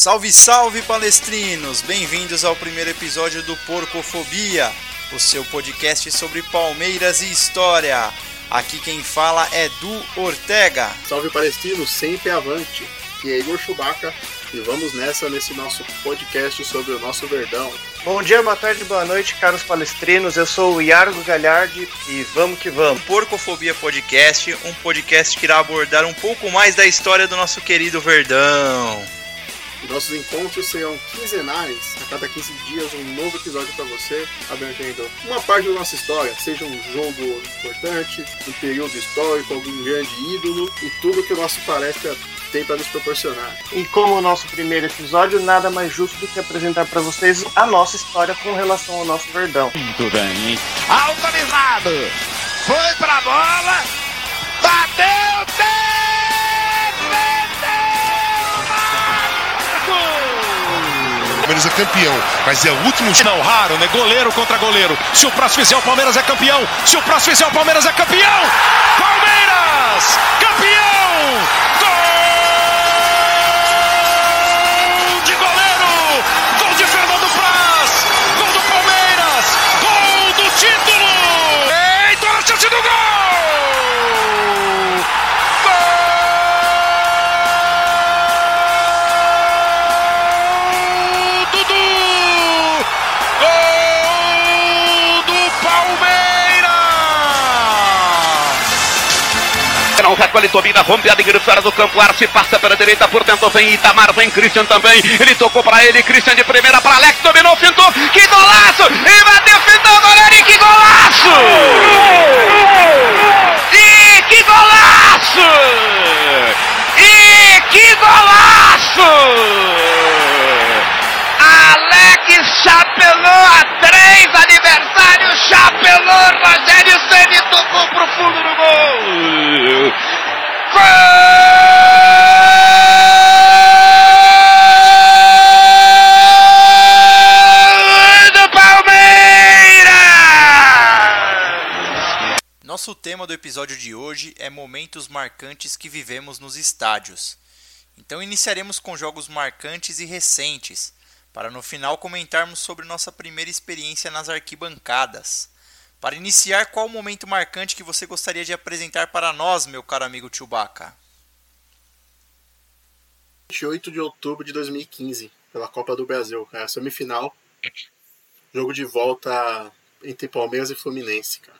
Salve, salve palestrinos! Bem-vindos ao primeiro episódio do Porcofobia, o seu podcast sobre Palmeiras e história. Aqui quem fala é Du Ortega. Salve palestrinos, sempre avante. Que é Igor Chewbacca e vamos nessa nesse nosso podcast sobre o nosso Verdão. Bom dia, boa tarde, boa noite, caros palestrinos. Eu sou o Iargo Galhardi e vamos que vamos. Porcofobia Podcast, um podcast que irá abordar um pouco mais da história do nosso querido Verdão. Nossos encontros serão quinzenais, a cada 15 dias um novo episódio para você, abrangendo uma parte da nossa história, seja um jogo importante, um período histórico, algum grande ídolo e tudo que o nosso palestra tem para nos proporcionar. E como o nosso primeiro episódio, nada mais justo do que apresentar para vocês a nossa história com relação ao nosso Verdão. Muito bem. Autorizado! Foi pra bola! Bateu! Palmeiras é campeão, mas é o último. Não raro, né? Goleiro contra goleiro. Se o próximo fizer, o Palmeiras é campeão. Se o próximo fizer, o Palmeiras é campeão. Palmeiras, campeão! Gol de goleiro! Gol de Fernando Praz! Gol do Palmeiras! Gol do título! Eita, a chance do gol! Não recolhe, domina, rompe a linha fora do campo. Arce passa pela direita, por dentro vem Itamar, vem Christian também. Ele tocou para ele, Christian de primeira para Alex, dominou, fintou. Que golaço! E bateu, fintou goleiro e que golaço! E que golaço! E que golaço! Alex chapelou a três, aniversário chapelou, Rogério Ceni tocou pro fundo do gol. Gol do Palmeiras! Nosso tema do episódio de hoje é momentos marcantes que vivemos nos estádios. Então iniciaremos com jogos marcantes e recentes, para no final comentarmos sobre nossa primeira experiência nas arquibancadas. Para iniciar, qual o momento marcante que você gostaria de apresentar para nós, meu caro amigo Chewbacca? 28 de outubro de 2015, pela Copa do Brasil, é a semifinal. Jogo de volta entre Palmeiras e Fluminense, cara.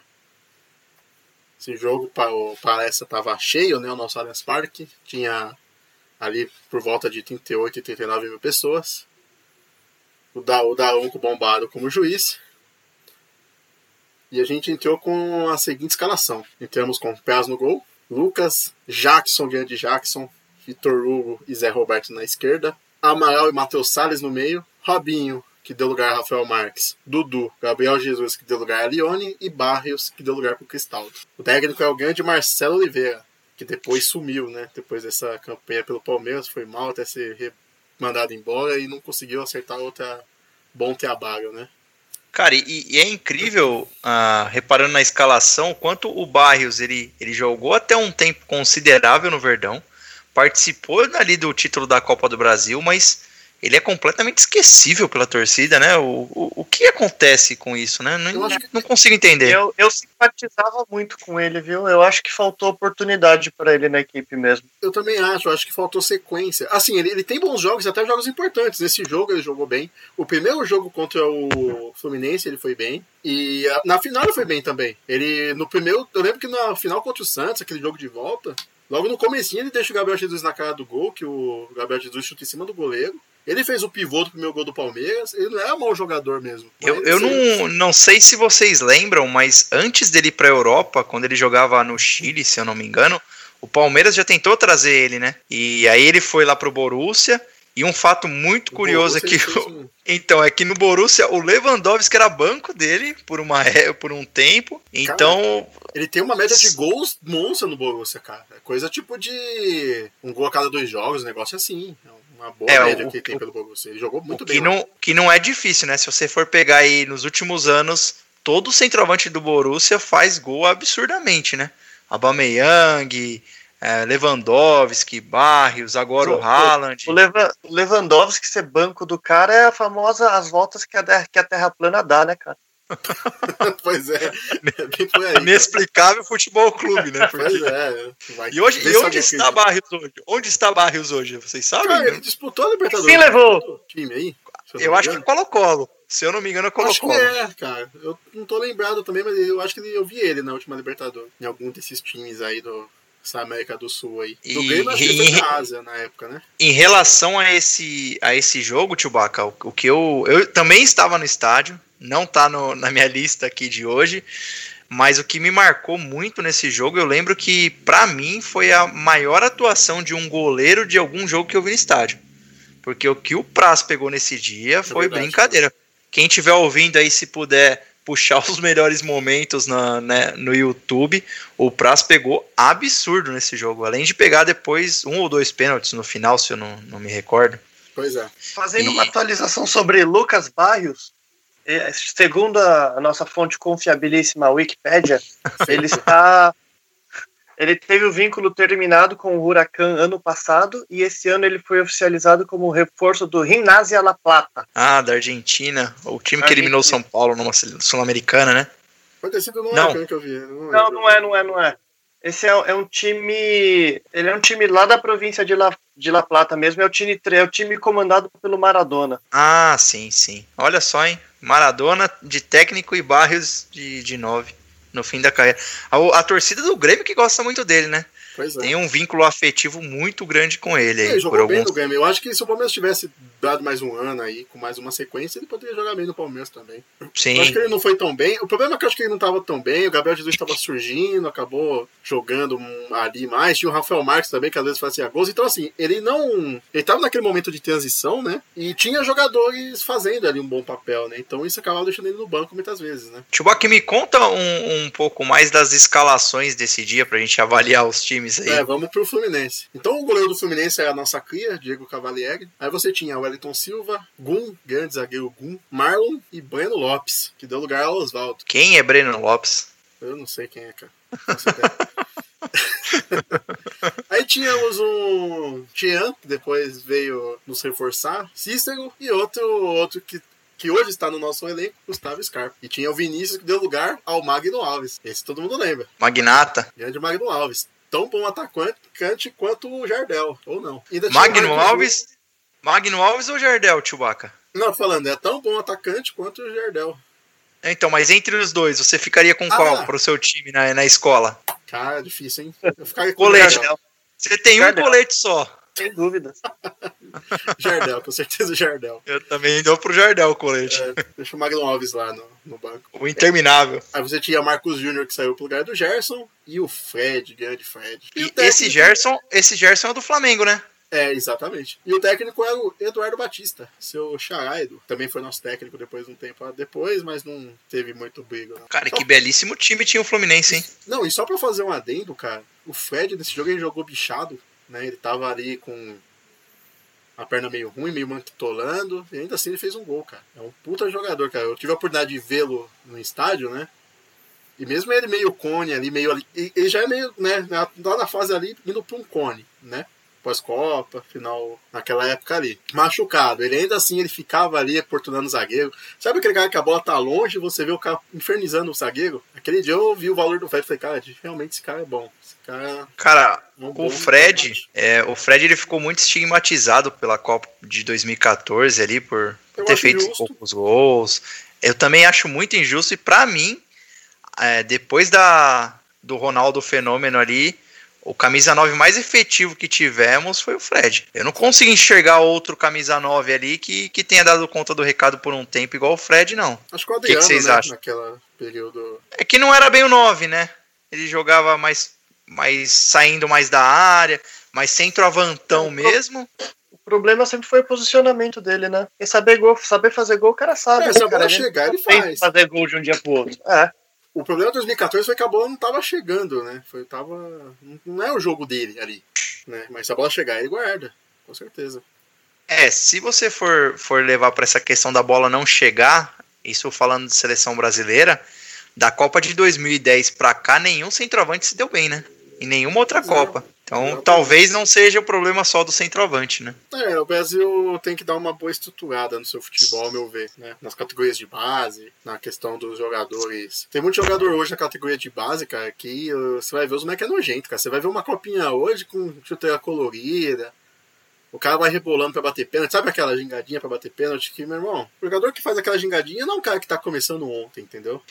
Esse jogo, pa- o palestra estava cheio, né? O nosso Allianz Parque. Tinha ali por volta de 38 e 39 mil pessoas. O, da, o Daronco bombado como juiz. E a gente entrou com a seguinte escalação. Entramos com Pés no gol, Lucas, Jackson, grande Jackson, Vitor Hugo e Zé Roberto na esquerda, Amaral e Matheus Salles no meio, Robinho, que deu lugar a Rafael Marques, Dudu, Gabriel Jesus, que deu lugar a Lione, e Barrios, que deu lugar para o Cristaldo. O técnico é o grande Marcelo Oliveira, que depois sumiu, né? Depois dessa campanha pelo Palmeiras, foi mal até re- mandado embora e não conseguiu acertar outra bom trabalho, né? Cara, e, e é incrível, ah, reparando na escalação, quanto o Barrios ele, ele jogou até um tempo considerável no Verdão, participou ali do título da Copa do Brasil, mas ele é completamente esquecível pela torcida, né? O, o, o que acontece com isso, né? Não, Eu acho que- não consigo entender. Eu, eu simpatizava muito com ele, viu? Eu acho que faltou oportunidade para ele na equipe mesmo. Eu também acho, eu acho que faltou sequência. Assim, ele, ele tem bons jogos, até jogos importantes. Nesse jogo ele jogou bem. O primeiro jogo contra o Fluminense ele foi bem. E a- na final ele foi bem também. Ele, no primeiro, eu lembro que na final contra o Santos, aquele jogo de volta, logo no comecinho ele deixa o Gabriel Jesus na cara do gol, que o Gabriel Jesus chuta em cima do goleiro. Ele fez o pivô do primeiro gol do Palmeiras. Ele não é um mau jogador mesmo. Eu, eu não, não sei se vocês lembram, mas antes dele ir pra Europa, quando ele jogava no Chile, se eu não me engano, o Palmeiras já tentou trazer ele, né? E aí ele foi lá pro Borussia. E um fato muito o curioso é fez um- Então, é que no Borussia o Lewandowski era banco dele por, uma, é- por um tempo. Então, Ele tem uma média de gols monstra no Borussia, cara. É coisa tipo de um gol a cada dois jogos, um negócio assim. É uma boa É, média o- que ele tem pelo Borussia. Ele jogou muito bem. que não, que não é difícil, né? Se você for pegar aí nos últimos anos, todo centroavante do Borussia faz gol absurdamente, né? Aubameyang, é, Lewandowski, Barrios, agora o, o Haaland. O, Leva, o Lewandowski ser banco do cara é a famosa as voltas que a, que a Terra plana dá, né, cara? pois é, é Inexplicável futebol clube, né? Porque... Pois é. e, hoje, e onde está Barrios hoje? Onde está Barrios hoje? Vocês sabem? Cara, ele disputou a Libertadores. Quem levou? Time aí? Eu acho que Colo-Colo. Se eu não me engano, é Colo-Colo. Acho que é, cara. Eu não tô lembrado também, mas eu acho que eu vi ele na última Libertadores. Em algum desses times aí do, essa América do Sul aí. Do Grêmio, acho que foi da Ásia na época, né? Em relação a esse, a esse jogo, Chewbacca, o, o que eu. Eu também estava no estádio, não tá no, na minha lista aqui de hoje. Mas o que me marcou muito nesse jogo, eu lembro que, para mim, foi a maior atuação de um goleiro de algum jogo que eu vi no estádio. Porque o que o Praz pegou nesse dia é foi verdade. brincadeira. Quem estiver ouvindo aí, se puder puxar os melhores momentos na, né, no YouTube, o Praz pegou absurdo nesse jogo. Além de pegar depois um ou dois pênaltis no final, se eu não, não me recordo. Pois é. Fazendo e... uma atualização sobre Lucas Barrios, segundo a nossa fonte confiabilíssima, a Wikipédia, ele está ele teve o vínculo terminado com o Huracan ano passado e esse ano ele foi oficializado como reforço do Gimnasia La Plata. Ah, da Argentina. O time que eliminou São Paulo numa Sul-Americana, né? Pode ter sido no não. que eu vi. Não, não, não, é, não é, não é. Esse é, é, um time. Ele é um time lá da província de La, de La Plata mesmo. É o time, é o time comandado pelo Maradona. Ah, sim, sim. Olha só, hein? Maradona de técnico e Barrios de, de nove no fim da carreira. A, a, torcida do Grêmio que gosta muito dele, né? Pois é. Tem um vínculo afetivo muito grande com ele. É, ele jogou bem alguns... no Grêmio. Eu acho que se o Palmeiras tivesse dado mais um ano aí, com mais uma sequência, ele poderia jogar bem no Palmeiras também. Sim. Eu acho que ele não foi tão bem. O problema é que eu acho que ele não estava tão bem. O Gabriel Jesus estava surgindo, acabou jogando ali mais. Tinha o Rafael Marques também, que às vezes fazia gols. Então, assim, ele não. Ele estava naquele momento de transição, né? E tinha jogadores fazendo ali um bom papel, né? Então isso acabava deixando ele no banco muitas vezes, né? Chewbacca, me conta um, um pouco mais das escalações desse dia pra gente avaliar os times aí. É, vamos pro Fluminense. Então o goleiro do Fluminense é a nossa cria, Diego Cavalieri. Aí você tinha o Wellington Silva, Gum, grande zagueiro Gum, Marlon e Breno Lopes, que deu lugar ao Oswaldo. Quem é Breno Lopes? Eu não sei quem é, cara. Aí tínhamos um Tian, que depois veio nos reforçar, Cícero e outro, outro que, que hoje está no nosso elenco, Gustavo Scarpa. E tinha o Vinícius que deu lugar ao Magno Alves. Esse todo mundo lembra. Magnata. Grande Magno Alves. Tão bom atacante quanto o Jardel, ou não. Magno Alves? Magno Alves ou Jardel, Chewbacca? Não, falando, é tão bom atacante quanto o Jardel. Então, mas entre os dois, você ficaria com ah, qual para o seu time na, na escola? Cara, é difícil, hein? Eu ficaria com colete. Jardel. Você tem Jardel. um colete só. Sem dúvida. Jardel, com certeza o Jardel. Eu também dou pro Jardel o colete. É, deixa o Magno Alves lá no, no banco. O interminável. Aí você tinha Marcos Júnior que saiu pro lugar do Gerson e o Fred, grande Fred. E, e esse Gerson, esse Gerson é do Flamengo, né? É, exatamente. E o técnico é o Eduardo Batista, seu charaido. Também foi nosso técnico depois de um tempo depois, mas não teve muito briga. Não. Cara, que belíssimo time tinha o Fluminense, hein? Não, e só pra fazer um adendo, cara, o Fred nesse jogo ele jogou bichado, né? Ele tava ali com a perna meio ruim, meio manquitolando, e ainda assim ele fez um gol, cara. É um puta jogador, cara. Eu tive a oportunidade de vê-lo no estádio, né? E mesmo ele meio cone ali, meio ali, ele já é meio, né, lá na fase ali, indo pra um cone, né? pós-Copa, final naquela época ali. Machucado. Ele ainda assim ele ficava ali oportunando o zagueiro. Sabe aquele cara que a bola tá longe e você vê o cara infernizando o zagueiro? Aquele dia eu vi o valor do Fred e falei, cara, realmente esse cara é bom. Esse cara. Cara, é um o Fred, é, o Fred ele ficou muito estigmatizado pela Copa de 2014 ali por eu ter feito justo. poucos gols. Eu também acho muito injusto e para mim, é, depois da do Ronaldo fenômeno ali, o camisa 9 mais efetivo que tivemos foi o Fred. Eu não consigo enxergar outro camisa 9 ali que, que tenha dado conta do recado por um tempo igual o Fred, não. Acho que o Adriano, que, que vocês né, acham? Naquela período... É que não era bem o 9, né? Ele jogava mais, mais saindo mais da área, mais centroavantão é, mesmo. O problema sempre foi o posicionamento dele, né? E saber, gol, saber fazer gol, o cara sabe. É, né, se a bola chegar, ele faz. Fazer gol de um dia pro outro. É. O problema de 2014 foi que a bola não estava chegando, né? Foi, tava, não é o jogo dele ali, né? Mas se a bola chegar, ele guarda, com certeza. É, se você for, for levar para essa questão da bola não chegar, isso falando de seleção brasileira, da Copa de 2010 para cá, nenhum centroavante se deu bem, né? Em nenhuma outra é. Copa. É. Então, talvez não seja o problema só do centroavante, né? É, o Brasil tem que dar uma boa estruturada no seu futebol, ao meu ver, né? Nas categorias de base, na questão dos jogadores. Tem muito jogador hoje na categoria de base, cara, que uh, você vai ver os moleques é nojento, cara. Você vai ver uma copinha hoje com chuteira colorida. O cara vai rebolando pra bater pênalti. Sabe aquela gingadinha pra bater pênalti? Que, meu irmão, o jogador que faz aquela gingadinha não é um cara que tá começando ontem, entendeu?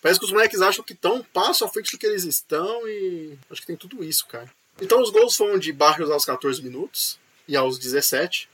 Parece que os moleques acham que estão um passo à frente do que eles estão e acho que tem tudo isso, cara. Então os gols foram de Barrios aos 14 minutos e aos 17.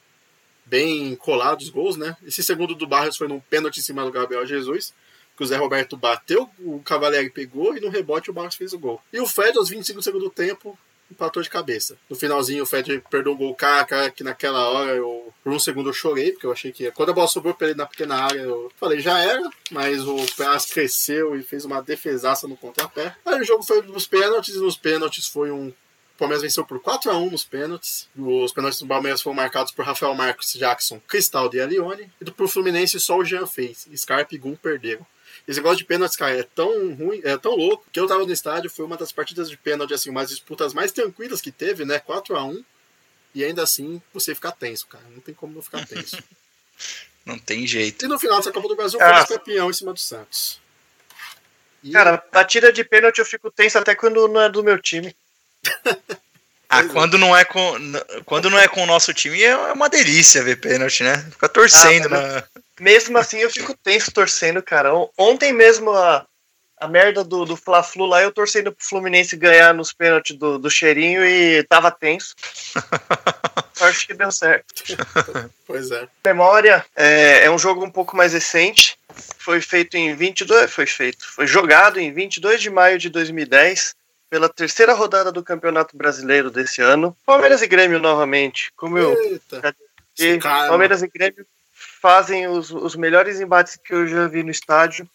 Bem colados os gols, né? Esse segundo do Barrios foi num pênalti em cima do Gabriel Jesus, que o Zé Roberto bateu, o Cavalieri pegou e no rebote o Barrios fez o gol. E o Fred, aos 25 do segundo tempo, empatou de cabeça. No finalzinho, o Fred perdeu o gol cara, que naquela hora eu, por um segundo eu chorei, porque eu achei que quando a bola sobrou pra ele na pequena área, eu falei, já era, mas o Praz cresceu e fez uma defesaça no contrapé. Aí o jogo foi nos pênaltis, e nos pênaltis foi um o Palmeiras venceu por 4 a 1 nos pênaltis. Os pênaltis do Palmeiras foram marcados por Rafael Marcos, Jackson, Cristal e Alione. E pro Fluminense só o Jean fez. Scarpa e Gum perderam. Esse negócio de pênaltis, cara, é tão ruim, é tão louco, que eu tava no estádio, foi uma das partidas de pênalti, assim, umas disputas mais tranquilas que teve, né? 4 a 1 E ainda assim, você fica tenso, cara. Não tem como não ficar tenso. não tem jeito. E no final dessa Copa do Brasil, ah. foi campeão em cima do Santos. E... Cara, batida de pênalti eu fico tenso até quando não é do meu time. Ah, quando não é com quando não é com o nosso time é uma delícia ver pênalti, né? Fica torcendo, ah, né? Mesmo assim eu fico tenso torcendo, cara. Ontem mesmo a, a merda do, do Fla-Flu lá, eu torcendo pro Fluminense ganhar nos pênaltis do, do cheirinho e tava tenso. Acho que deu certo. pois é. Memória é, é um jogo um pouco mais recente. Foi feito em 22. Foi feito. Foi jogado em 22 de maio de 2010 pela terceira rodada do Campeonato Brasileiro desse ano. Palmeiras e Grêmio novamente. Como eu. E Palmeiras e Grêmio fazem os, os melhores embates que eu já vi no estádio.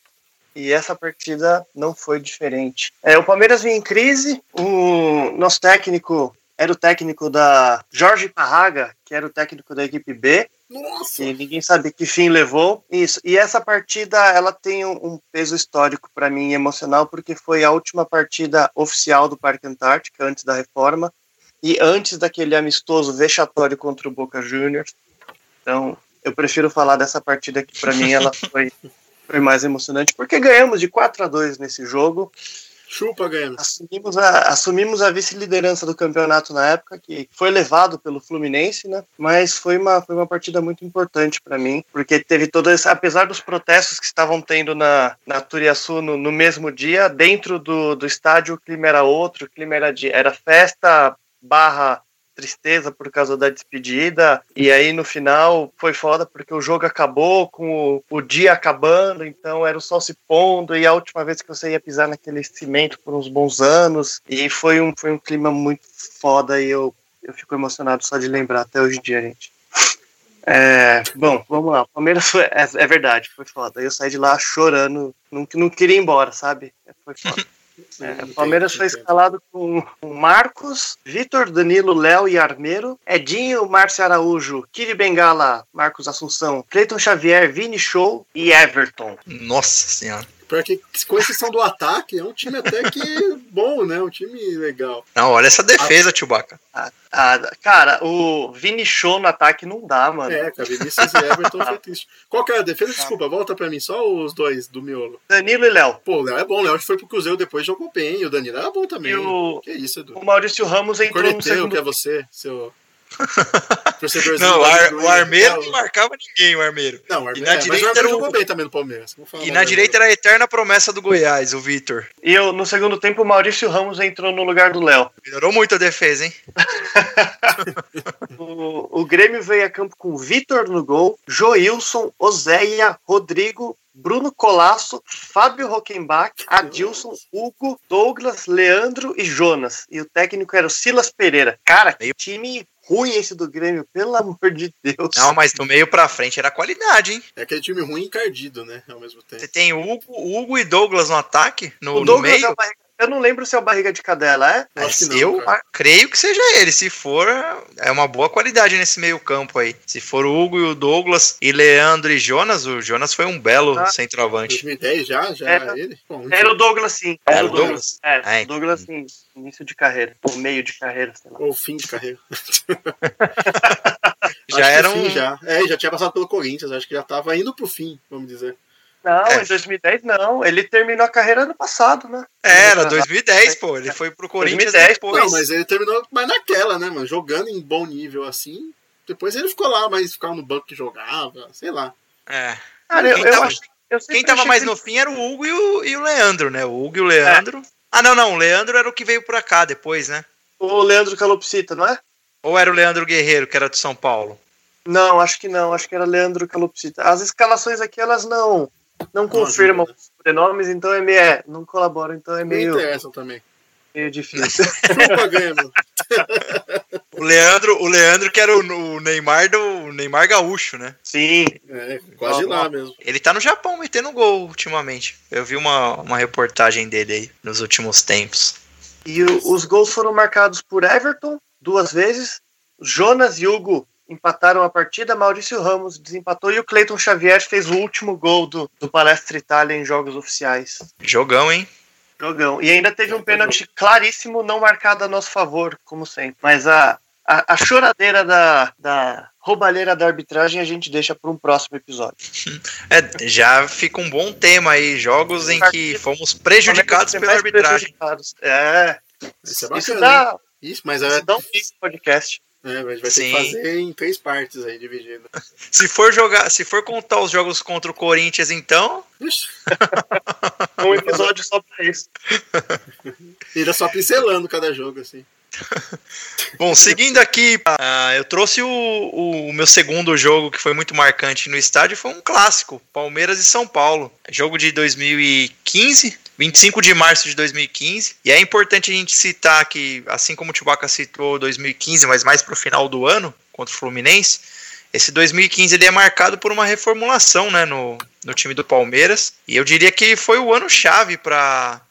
E essa partida não foi diferente. É, o Palmeiras vinha em crise. O nosso técnico era o técnico da Jorge Parraga, que era o técnico da equipe B. Nossa! E ninguém sabe que fim levou. Isso. E essa partida, ela tem um, peso histórico para mim, emocional, porque foi a última partida oficial do Parque Antártica, antes da reforma, e antes daquele amistoso vexatório contra o Boca Juniors. Então, eu prefiro falar dessa partida que para mim ela foi, foi mais emocionante, porque ganhamos de 4 a 2 nesse jogo. Chupa, ganhamos. Assumimos a, assumimos a vice-liderança do campeonato na época, que foi levado pelo Fluminense, né? Mas foi uma, foi uma partida muito importante para mim, porque teve todo esse, apesar dos protestos que estavam tendo na, na Turiaçu no, no mesmo dia, dentro do, do estádio o clima era outro, o clima era, de, era festa barra tristeza por causa da despedida. E aí no final foi foda porque o jogo acabou com o, o, dia acabando, então era o sol se pondo e a última vez que você ia pisar naquele cimento por uns bons anos. E foi um, foi um clima muito foda e eu, eu fico emocionado só de lembrar até hoje em dia, gente. É, bom, vamos lá. O Palmeiras foi, é, é, verdade, foi foda. Eu saí de lá chorando, não, não queria ir embora, sabe? Foi foda. É, o Palmeiras foi escalado com Marcos, Vitor, Danilo, Léo e Armeiro, Edinho, Márcio Araújo, Kiri Bengala, Marcos Assunção, Cleiton Xavier, Vini Show e Everton. Nossa senhora. Porque com exceção do ataque, é um time até que bom, né? Um time legal. Não, olha essa defesa, a... Chewbacca. Ah, ah, cara, o Vini Show no ataque não dá, mano. É, cara, Vinícius e Everton foi triste. Qual que é a defesa? Desculpa, volta pra mim, só os dois do miolo. Danilo e Léo. Pô, o Léo é bom, o Léo foi pro Cruzeiro depois jogou bem, o Danilo é bom também. E o... Que isso, Edu? O Maurício Ramos entrou Corneteu, no segundo... que é você, seu... não, o, Ar, o Armeiro não marcava ninguém, o Armeiro. Não, o Armeiro, e na é, direita mas o jogou bem também no Palmeiras. E na direita era a eterna promessa do Goiás, o Vitor. E eu, no segundo tempo, o Maurício Ramos entrou no lugar do Léo. Melhorou muito a defesa, hein? o, o Grêmio veio a campo com Vitor no gol, Joilson, Oséia, Rodrigo, Bruno Colasso, Fábio Rockenbach, Adilson, Hugo, Douglas, Leandro e Jonas. E o técnico era o Silas Pereira. Cara, que time ruim esse do Grêmio, pelo amor de Deus. Não, mas do meio pra frente era qualidade, hein? É aquele time ruim e encardido, né? Ao mesmo tempo. Você tem Hugo, Hugo e Douglas no ataque, no, o Douglas no meio. É eu não lembro se é o Barriga de Cadela, é? Eu acho que não, eu creio que seja ele. Se for, é uma boa qualidade nesse meio campo aí. Se for o Hugo e o Douglas e Leandro e Jonas, o Jonas foi um belo Ah. centroavante. 2010 já? Já Era- era ele? Bom. Era o Douglas, sim. Era o Douglas? É, É. o Douglas, sim. Início de carreira. Ou meio de carreira, sei lá. Ou fim de carreira. Já Acho era fim, um. já. É, já tinha passado pelo Corinthians, acho que já tava indo pro fim, vamos dizer. Não, É. em 2010 não. Ele terminou a carreira ano passado, né? Era 2010, pô. Ele foi pro Corinthians 2010, depois. Não, mas ele terminou mais naquela, né, mano? Jogando em bom nível assim. Depois ele ficou lá, mas ficava no banco que jogava, sei lá. É. Cara, eu, Quem eu tava- acho- eu sempre Quem tava mais que- no fim era o Hugo e o, e o Leandro, né? O Hugo e o Leandro. Ah, não, não. O Leandro era o que veio pra cá depois, né? O Leandro Calopsita, não é? Ou era o Leandro Guerreiro, que era de São Paulo? Não, acho que não. Acho que era Leandro Calopsita. As escalações aqui, elas não não confirmam os sobrenomes, então é meio... É, não colaboram, então é Me meio, interessam também. meio difícil. O Leandro, o Leandro que era o, o Neymar do o Neymar gaúcho, né? Sim. É, quase lá mesmo. Ele tá no Japão metendo gol ultimamente. Eu vi uma, uma reportagem dele aí nos últimos tempos. E o- os gols foram marcados por Everton duas vezes. Jonas e Hugo empataram a partida. Maurício Ramos desempatou e o Cleiton Xavier fez o último gol do, do Palestra Itália em jogos oficiais. Jogão, hein? Jogão. E ainda teve um pênalti claríssimo não marcado a nosso favor, como sempre. Mas a, a, a choradeira da, da roubalheira da arbitragem a gente deixa para um próximo episódio. É, já fica um bom tema aí. Jogos em que fomos prejudicados é pela arbitragem. prejudicados? É. Isso é Isso bacana. hein? dá, Isso, mas é, isso dá um fim podcast. É, gente vai ter Sim. que fazer em três partes aí, dividido. Se for jogar, se for contar os jogos contra o Corinthians, então, Um episódio só para isso. ainda só pincelando cada jogo, assim. Bom, seguindo aqui, ah, eu trouxe o, o- o meu segundo jogo que foi muito marcante no estádio, foi um clássico, Palmeiras e São Paulo. Jogo de 2015, 25 de março de 2015. E é importante a gente citar que, assim como o Chewbacca citou 2015, mas mais pro final do ano, contra o Fluminense, esse 2015 ele é marcado por uma reformulação né, no, no time do Palmeiras. E eu diria que foi o ano chave para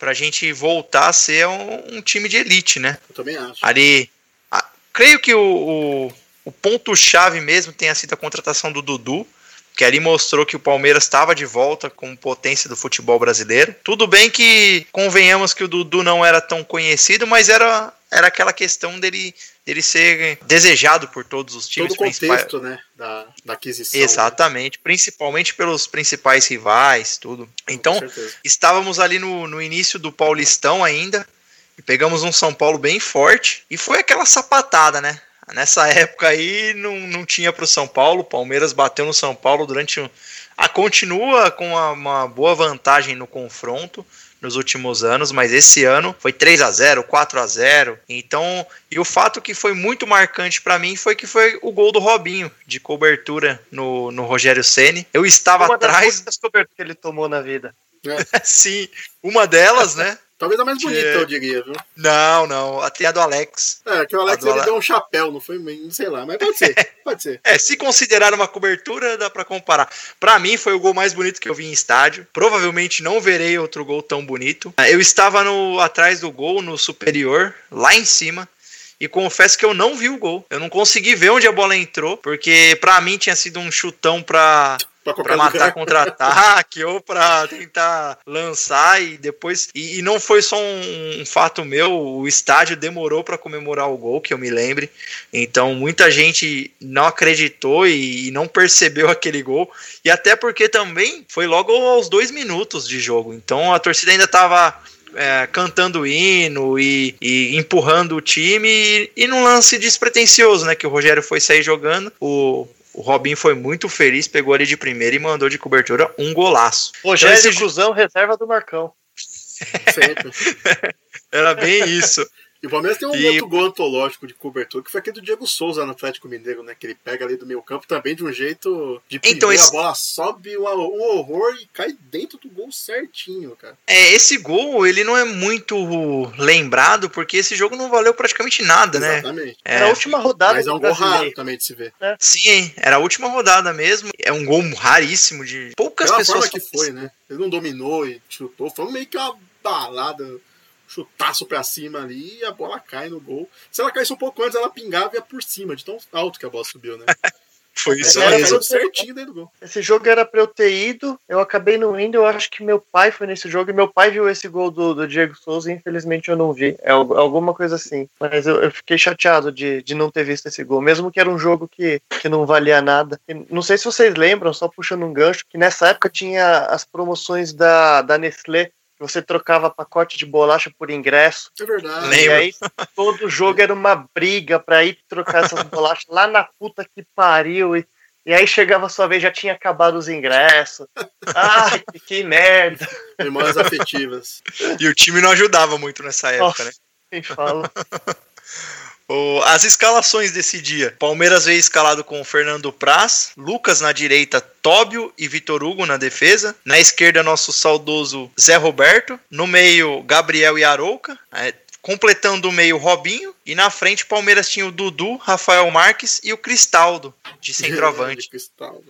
a gente voltar a ser um- um time de elite, né? Eu também acho. ali. a- creio que o, o, o ponto-chave mesmo tenha sido a contratação do Dudu, que ali mostrou que o Palmeiras estava de volta com potência do futebol brasileiro. Tudo bem que convenhamos que o Dudu não era tão conhecido, mas era, era aquela questão dele, dele ser desejado por todos os times Todo o contexto, né, da, da aquisição. Exatamente, principalmente pelos principais rivais, tudo. Então, estávamos ali no, no início do Paulistão ainda, e pegamos um São Paulo bem forte, e foi aquela sapatada, né? Nessa época aí não, não tinha para o São Paulo, Palmeiras bateu no São Paulo durante um. A continua com uma, uma boa vantagem no confronto nos últimos anos, mas esse ano foi 3 a 0 4 a 0 Então, e o fato que foi muito marcante para mim foi que foi o gol do Robinho de cobertura no, no Rogério Ceni. Eu estava Uma das atrás, únicas coberturas que ele tomou na vida. sim, uma delas, né? Talvez a mais bonita, Que- eu diria, viu? Não, não, até a do Alex. É, que o Alex ele Ale- deu um chapéu, não foi, meio- sei lá, mas pode ser, pode ser. É, se considerar uma cobertura, dá pra comparar. Pra mim, foi o gol mais bonito que eu vi em estádio. Provavelmente não verei outro gol tão bonito. Eu estava no atrás do gol, no superior, lá em cima. E confesso que eu não vi o gol. Eu não consegui ver onde a bola entrou, porque pra mim tinha sido um chutão pra Qualquer matar contra-ataque ou pra tentar lançar e depois. E, e não foi só um, um fato meu, o estádio demorou pra comemorar o gol, que eu me lembre. Então muita gente não acreditou e, e não percebeu aquele gol. E até porque também foi logo aos dois minutos de jogo. Então a torcida ainda tava. é, cantando hino e, e empurrando o time e, e num lance despretensioso, né? Que o Rogério foi sair jogando, o, o Robinho foi muito feliz, pegou ali de primeira e mandou de cobertura um golaço. Rogério Então, esse Cusão, reserva do Marcão. Era bem isso. E o Palmeiras tem um E- outro gol antológico de cobertura, que foi aquele do Diego Souza no Atlético Mineiro, né? Que ele pega ali do meio campo também de um jeito de Então, primeira, esse- a bola sobe um, horror e cai dentro do gol certinho, cara. É, esse gol, ele não é muito lembrado, porque esse jogo não valeu praticamente nada, né? Exatamente. Era a É, última rodada Mas é um gol raro também de se ver. sim, era a última rodada mesmo. É um gol raríssimo de poucas Pela pessoas. forma que foi, né? Ele não dominou e chutou, foi meio que uma balada. Chutaço pra cima ali e a bola cai no gol. Se ela caísse um pouco antes, ela pingava e ia por cima, de tão alto que a bola subiu, né? Foi isso mesmo. caiu certinho dentro do gol. Esse jogo era pra eu ter ido, eu acabei não indo, eu acho que meu pai foi nesse jogo e meu pai viu esse gol do, do Diego Souza e infelizmente eu não vi. É al- alguma coisa assim. Mas eu, eu fiquei chateado de, de não ter visto esse gol, mesmo que era um jogo que, que não valia nada. E não sei se vocês lembram, só puxando um gancho, que nessa época tinha as promoções da, da Nestlé, você trocava pacote de bolacha por ingresso. É verdade. Lembro. E aí todo jogo era uma briga pra ir trocar essas bolachas lá na puta que pariu. E, e aí chegava a sua vez, já tinha acabado os ingressos. Ai, que, que merda. Memórias afetivas. E o time não ajudava muito nessa época, Nossa. né? Quem fala? As escalações desse dia. Palmeiras veio escalado com Fernando Praz, Lucas na direita, Tóbio e Vitor Hugo na defesa. Na esquerda, nosso saudoso Zé Roberto. No meio, Gabriel e Arouca. Completando o meio, Robinho. E na frente, Palmeiras tinha o Dudu, Rafael Marques e o Cristaldo de centroavante.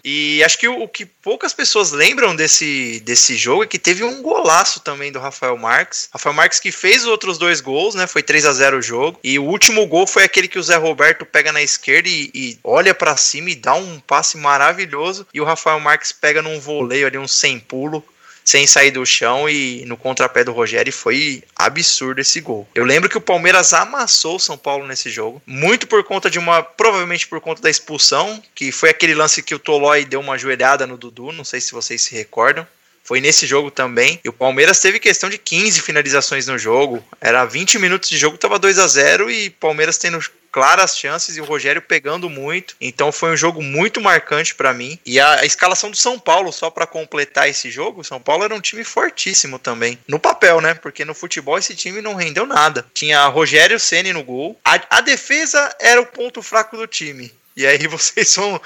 E acho que o, o que poucas pessoas lembram desse, desse jogo é que teve um golaço também do Rafael Marques. Rafael Marques que fez os outros dois gols, né? Foi 3 a 0 o jogo. E o último gol foi aquele que o Zé Roberto pega na esquerda e, e olha pra cima e dá um passe maravilhoso. E o Rafael Marques pega num voleio ali, um sem pulo. Sem sair do chão e no contrapé do Rogério foi absurdo esse gol. Eu lembro que o Palmeiras amassou o São Paulo nesse jogo, muito por conta de uma, provavelmente por conta da expulsão, que foi aquele lance que o Tolói deu uma joelhada no Dudu, não sei se vocês se recordam. Foi nesse jogo também. E o Palmeiras teve questão de 15 finalizações no jogo. Era 20 minutos de jogo, tava 2 a 0 e Palmeiras tendo claras chances e o Rogério pegando muito. Então foi um jogo muito marcante pra mim. E a, a escalação do São Paulo, só pra completar esse jogo, o São Paulo era um time fortíssimo também. No papel, né? Porque no futebol esse time não rendeu nada. Tinha Rogério Ceni no gol. A, a defesa era o ponto fraco do time. E aí vocês vão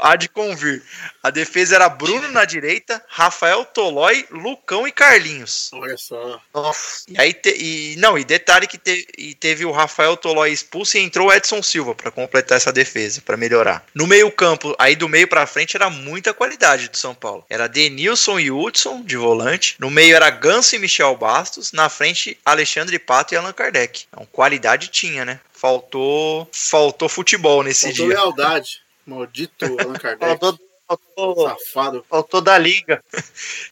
há de convir. A defesa era Bruno na direita, Rafael Tolói, Lucão e Carlinhos. Olha só. Nossa. E aí te- e não, e detalhe que te- e teve o Rafael Tolói expulso e entrou o Edson Silva pra completar essa defesa, pra melhorar. No meio-campo, aí do meio pra frente era muita qualidade do São Paulo. Era Denilson e Hudson de volante, no meio era Ganso e Michel Bastos, na frente Alexandre Pato e Allan Kardec. Então, qualidade tinha, né? Faltou faltou futebol nesse Faltou dia. lealdade. Maldito Allan Kardec. Faltou, faltou, Safado. faltou da liga.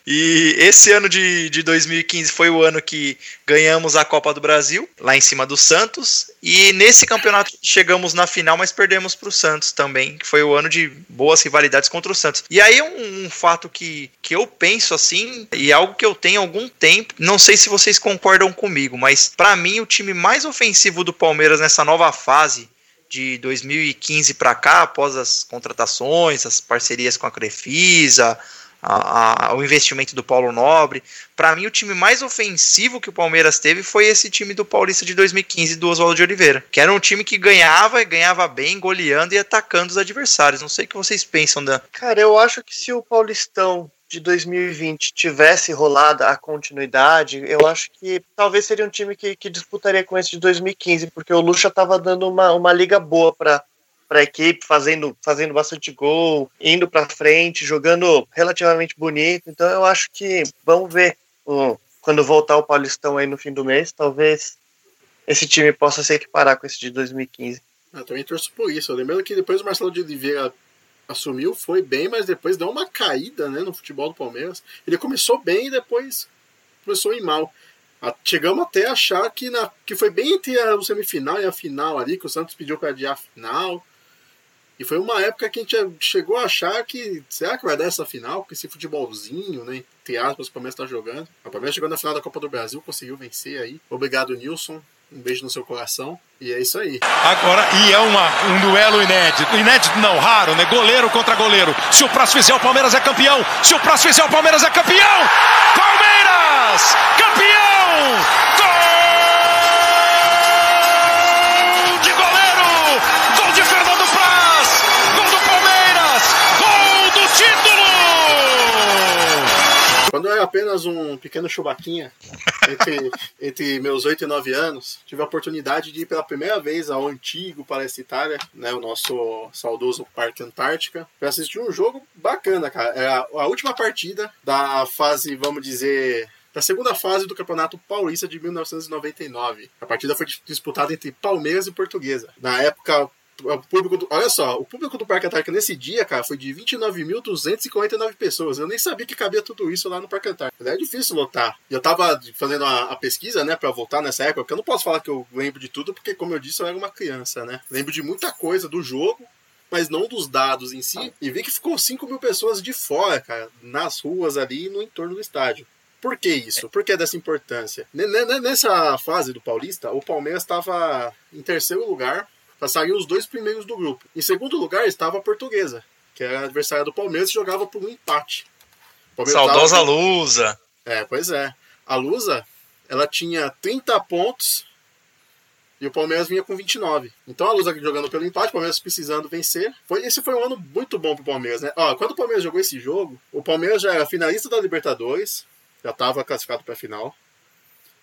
E esse ano de, de 2015 foi o ano que ganhamos a Copa do Brasil, lá em cima do Santos. E nesse campeonato chegamos na final, mas perdemos para o Santos também, que foi o ano de boas rivalidades contra o Santos. E aí um, um fato que, que eu penso assim, e algo que eu tenho há algum tempo, não sei se vocês concordam comigo, mas para mim o time mais ofensivo do Palmeiras nessa nova fase de 2015 para cá, após as contratações, as parcerias com a Crefisa, a- a- o investimento do Paulo Nobre. Para mim, o time mais ofensivo que o Palmeiras teve foi esse time do Paulista de 2015 do Oswaldo de Oliveira, que era um time que ganhava e ganhava bem, goleando e atacando os adversários. Não sei o que vocês pensam da. Cara, eu acho que se o Paulistão de 2020 tivesse rolado a continuidade, eu acho que talvez seria um time que, que disputaria com esse de 2015, porque o Lucha tava dando uma, uma liga boa para para a equipe, fazendo, fazendo bastante gol, indo para frente, jogando relativamente bonito. Então eu acho que vamos ver quando voltar o Paulistão aí no fim do mês, talvez esse time possa se equiparar com esse de 2015. Eu também torço por isso. Eu lembro que depois o Marcelo de Oliveira assumiu, foi bem, mas depois deu uma caída né, no futebol do Palmeiras. Ele começou bem e depois começou a ir mal. Chegamos até a achar que, na, que foi bem entre a semifinal e a final ali, que o Santos pediu para adiar a final. E foi uma época que a gente chegou a achar que será que vai dar essa final? Com esse futebolzinho, né? Entre aspas, o Palmeiras está jogando. O Palmeiras chegou na final da Copa do Brasil, conseguiu vencer aí. Obrigado, Nilson. Um beijo no seu coração. E é isso aí. Agora, e é uma, um duelo inédito. Inédito não, raro, né? Goleiro contra goleiro. Se o próximo fizer, o Palmeiras é campeão. Se o próximo fizer, o Palmeiras é campeão. Palmeiras, campeão! Gol de goleiro! Gol de Fernando Praz! Gol do Palmeiras! Gol do título! Quando eu era apenas um pequeno chubaquinha, entre, entre meus 8 e 9 anos, tive a oportunidade de ir pela primeira vez ao antigo Palestra Itália, né, o nosso saudoso Parque Antártica, para assistir um jogo bacana, cara. Era a última partida da fase, vamos dizer, da segunda fase do Campeonato Paulista de 1999. A partida foi disputada entre Palmeiras e Portuguesa. Na época, o público do, olha só, o público do Parque Antártica nesse dia, cara, foi de 29.249 pessoas. Eu nem sabia que cabia tudo isso lá no Parque Antártica. É difícil lotar. Eu tava fazendo a, a, pesquisa, né, pra voltar nessa época, porque eu não posso falar que eu lembro de tudo, porque, como eu disse, eu era uma criança, né? Lembro de muita coisa do jogo, mas não dos dados em si. E vi que ficou 5 mil pessoas de fora, cara, nas ruas ali no entorno do estádio. Por que isso? Por que dessa importância? Nessa fase do Paulista, o Palmeiras estava em terceiro lugar, passaria os dois primeiros do grupo. Em segundo lugar estava a Portuguesa, que era adversária do Palmeiras e jogava por um empate. Saudosa tava... Lusa. É, pois é. A Lusa, ela tinha 30 pontos e o Palmeiras vinha com 29. Então a Lusa jogando pelo empate, o Palmeiras precisando vencer. Foi, esse foi um ano muito bom pro Palmeiras, né? Ó, quando o Palmeiras jogou esse jogo, o Palmeiras já era finalista da Libertadores, já estava classificado para a final.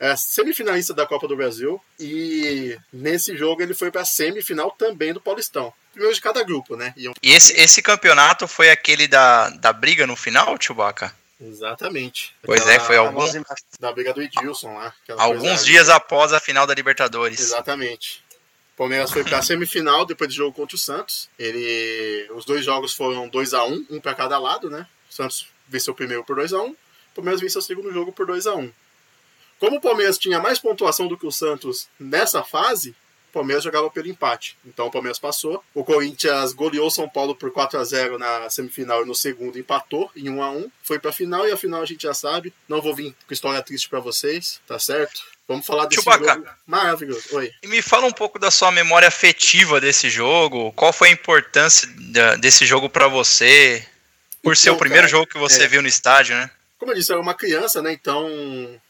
É semifinalista da Copa do Brasil e nesse jogo ele foi para a semifinal também do Paulistão. Primeiro de cada grupo, né? E, esse, esse campeonato foi aquele da, da briga no final, Chewbacca? Exatamente. Pois é, foi algum... Da briga do Edilson lá. Alguns dias após a final da Libertadores. Exatamente. O Palmeiras foi para a semifinal depois do jogo contra o Santos. Ele, os dois jogos foram 2 a 1 um, um para cada lado, né? O Santos venceu o primeiro por 2 a 1 um, o Palmeiras venceu o segundo jogo por 2 a 1 Como o Palmeiras tinha mais pontuação do que o Santos nessa fase, o Palmeiras jogava pelo empate. Então o Palmeiras passou. O Corinthians goleou São Paulo por 4 a 0 na semifinal e no segundo empatou em 1 a 1 Foi pra final e a final a gente já sabe. Não vou vir com história triste para vocês, tá certo? Vamos falar desse Chewbacca. jogo maravilhoso. Oi. E me fala um pouco da sua memória afetiva desse jogo. Qual foi a importância desse jogo para você? Por então, ser o primeiro cara, jogo que você é... viu no estádio, né? Como eu disse, eu era uma criança, né? Então,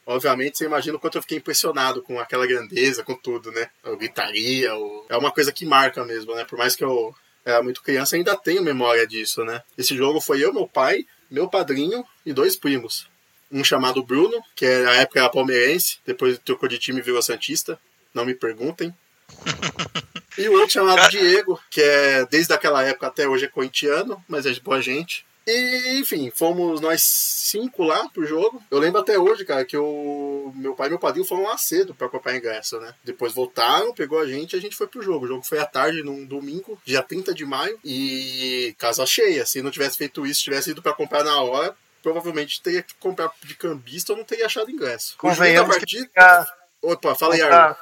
obviamente, você imagina o quanto eu fiquei impressionado com aquela grandeza, com tudo, né? A gritaria, o... é uma coisa que marca mesmo, né? Por mais que eu era muito criança, ainda tenho memória disso, né? Esse jogo foi eu, meu pai, meu padrinho e dois primos. Um chamado Bruno, que é, na época era palmeirense, depois trocou de time e virou Santista. Não me perguntem. E o outro chamado Diego, que é desde aquela época até hoje é corintiano, mas é de boa gente. E, enfim, fomos nós cinco lá pro jogo. Eu lembro até hoje, cara, que o meu pai e meu padrinho foram lá cedo pra comprar ingresso, né? Depois voltaram, pegou a gente e a gente foi pro jogo. O jogo foi à tarde, num domingo, dia 30 de maio, e casa cheia. Se não tivesse feito isso, tivesse ido para comprar na hora, provavelmente teria que comprar de cambista ou não teria achado ingresso. Convenhamos partida... Ficar... Opa, fala aí, Arno.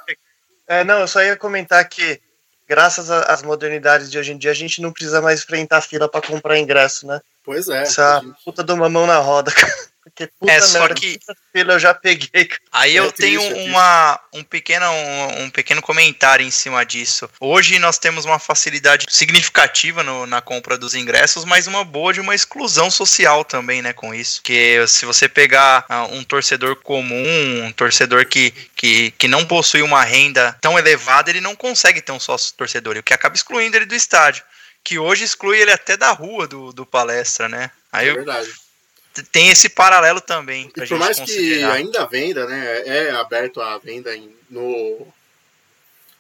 É, não, eu só ia comentar que graças às modernidades de hoje em dia, a gente não precisa mais enfrentar fila para comprar ingresso, né? Pois é. Essa gente... puta de uma mão na roda, Porque puta é, só que fila eu já peguei. Aí é eu triste, tenho é uma, um, pequeno, um, um, pequeno comentário em cima disso. Hoje nós temos uma facilidade significativa no, na compra dos ingressos, mas uma boa de uma exclusão social também, né, com isso. Que se você pegar uh, um torcedor comum, um torcedor que, que, que não possui uma renda tão elevada, ele não consegue ter um sócio torcedor, o que acaba excluindo ele do estádio que hoje exclui ele até da rua do, do palestra, né? Aí é verdade. Eu, tem esse paralelo também. E por mais que ainda venda, né? É aberto a venda em, no,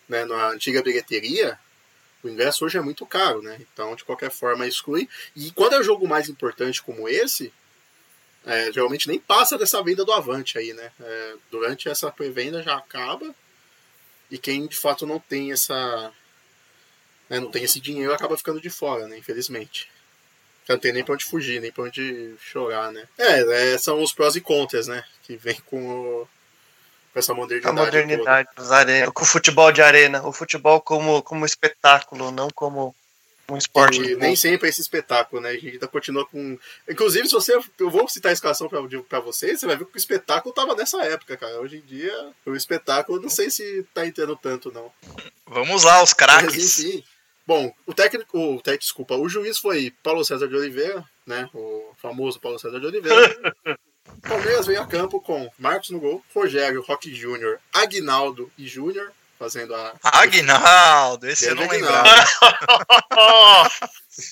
né, na antiga bilheteria, o ingresso hoje é muito caro, né? Então, de qualquer forma, exclui. E quando é um jogo mais importante como esse, é, geralmente nem passa dessa venda do Avante aí, né? É, durante essa pré-venda já acaba. E quem de fato não tem essa né, não tem esse dinheiro, acaba ficando de fora, né, infelizmente. Não tem nem pra onde fugir, nem pra onde chorar, né? É, é são os prós e contras, né? Que vem com, o, com essa modernidade. A modernidade, arena, com o futebol de arena. O futebol como, como espetáculo, não como um esporte. E nem sempre é esse espetáculo, né? A gente ainda continua com. Inclusive, se você. Eu vou citar a escalação pra, pra vocês, você vai ver que o espetáculo tava nessa época, cara. Hoje em dia, o espetáculo não sei se tá entendendo tanto, não. Vamos lá, os craques. Mas, enfim. Bom, o técnico, o técnico, desculpa, o juiz foi Paulo César de Oliveira, né? O famoso Paulo César de Oliveira. Palmeiras veio a campo com Marcos no gol, Rogério, Roque Júnior, Aguinaldo e Júnior fazendo a. Aguinaldo, esse eu não lembrava.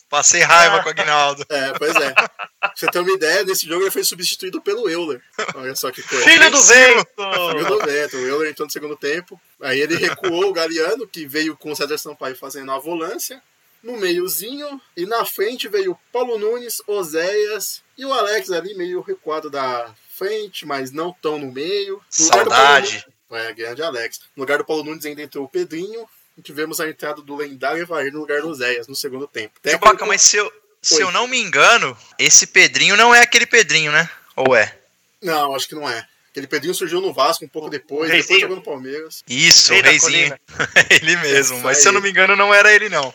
Passei raiva com o Aguinaldo. É, pois é. Pra você ter uma ideia, nesse jogo ele foi substituído pelo Euler. Olha só que coisa. Filho do vento! Filho do vento. O Euler entrou no segundo tempo. Aí ele recuou o Galeano, que veio com o César Sampaio fazendo a volância. no meiozinho e na frente veio Paulo Nunes, Oséias e o Alex ali meio recuado da frente, mas não tão no meio. No lugar Saudade. Nunes- É, grande Alex. No lugar do Paulo Nunes ainda entrou o Pedrinho e tivemos a entrada do lendário Evair no lugar do Oséias no segundo tempo. Chewbacca, mas se eu, se eu não me engano, esse Pedrinho não é aquele Pedrinho, né? Ou é? Não, acho que não é. Aquele Pedrinho surgiu no Vasco um pouco depois, O depois Reizinho. jogou no Palmeiras. Isso, Rei o Reizinho. ele mesmo. Mas se eu não me engano, não era ele, não.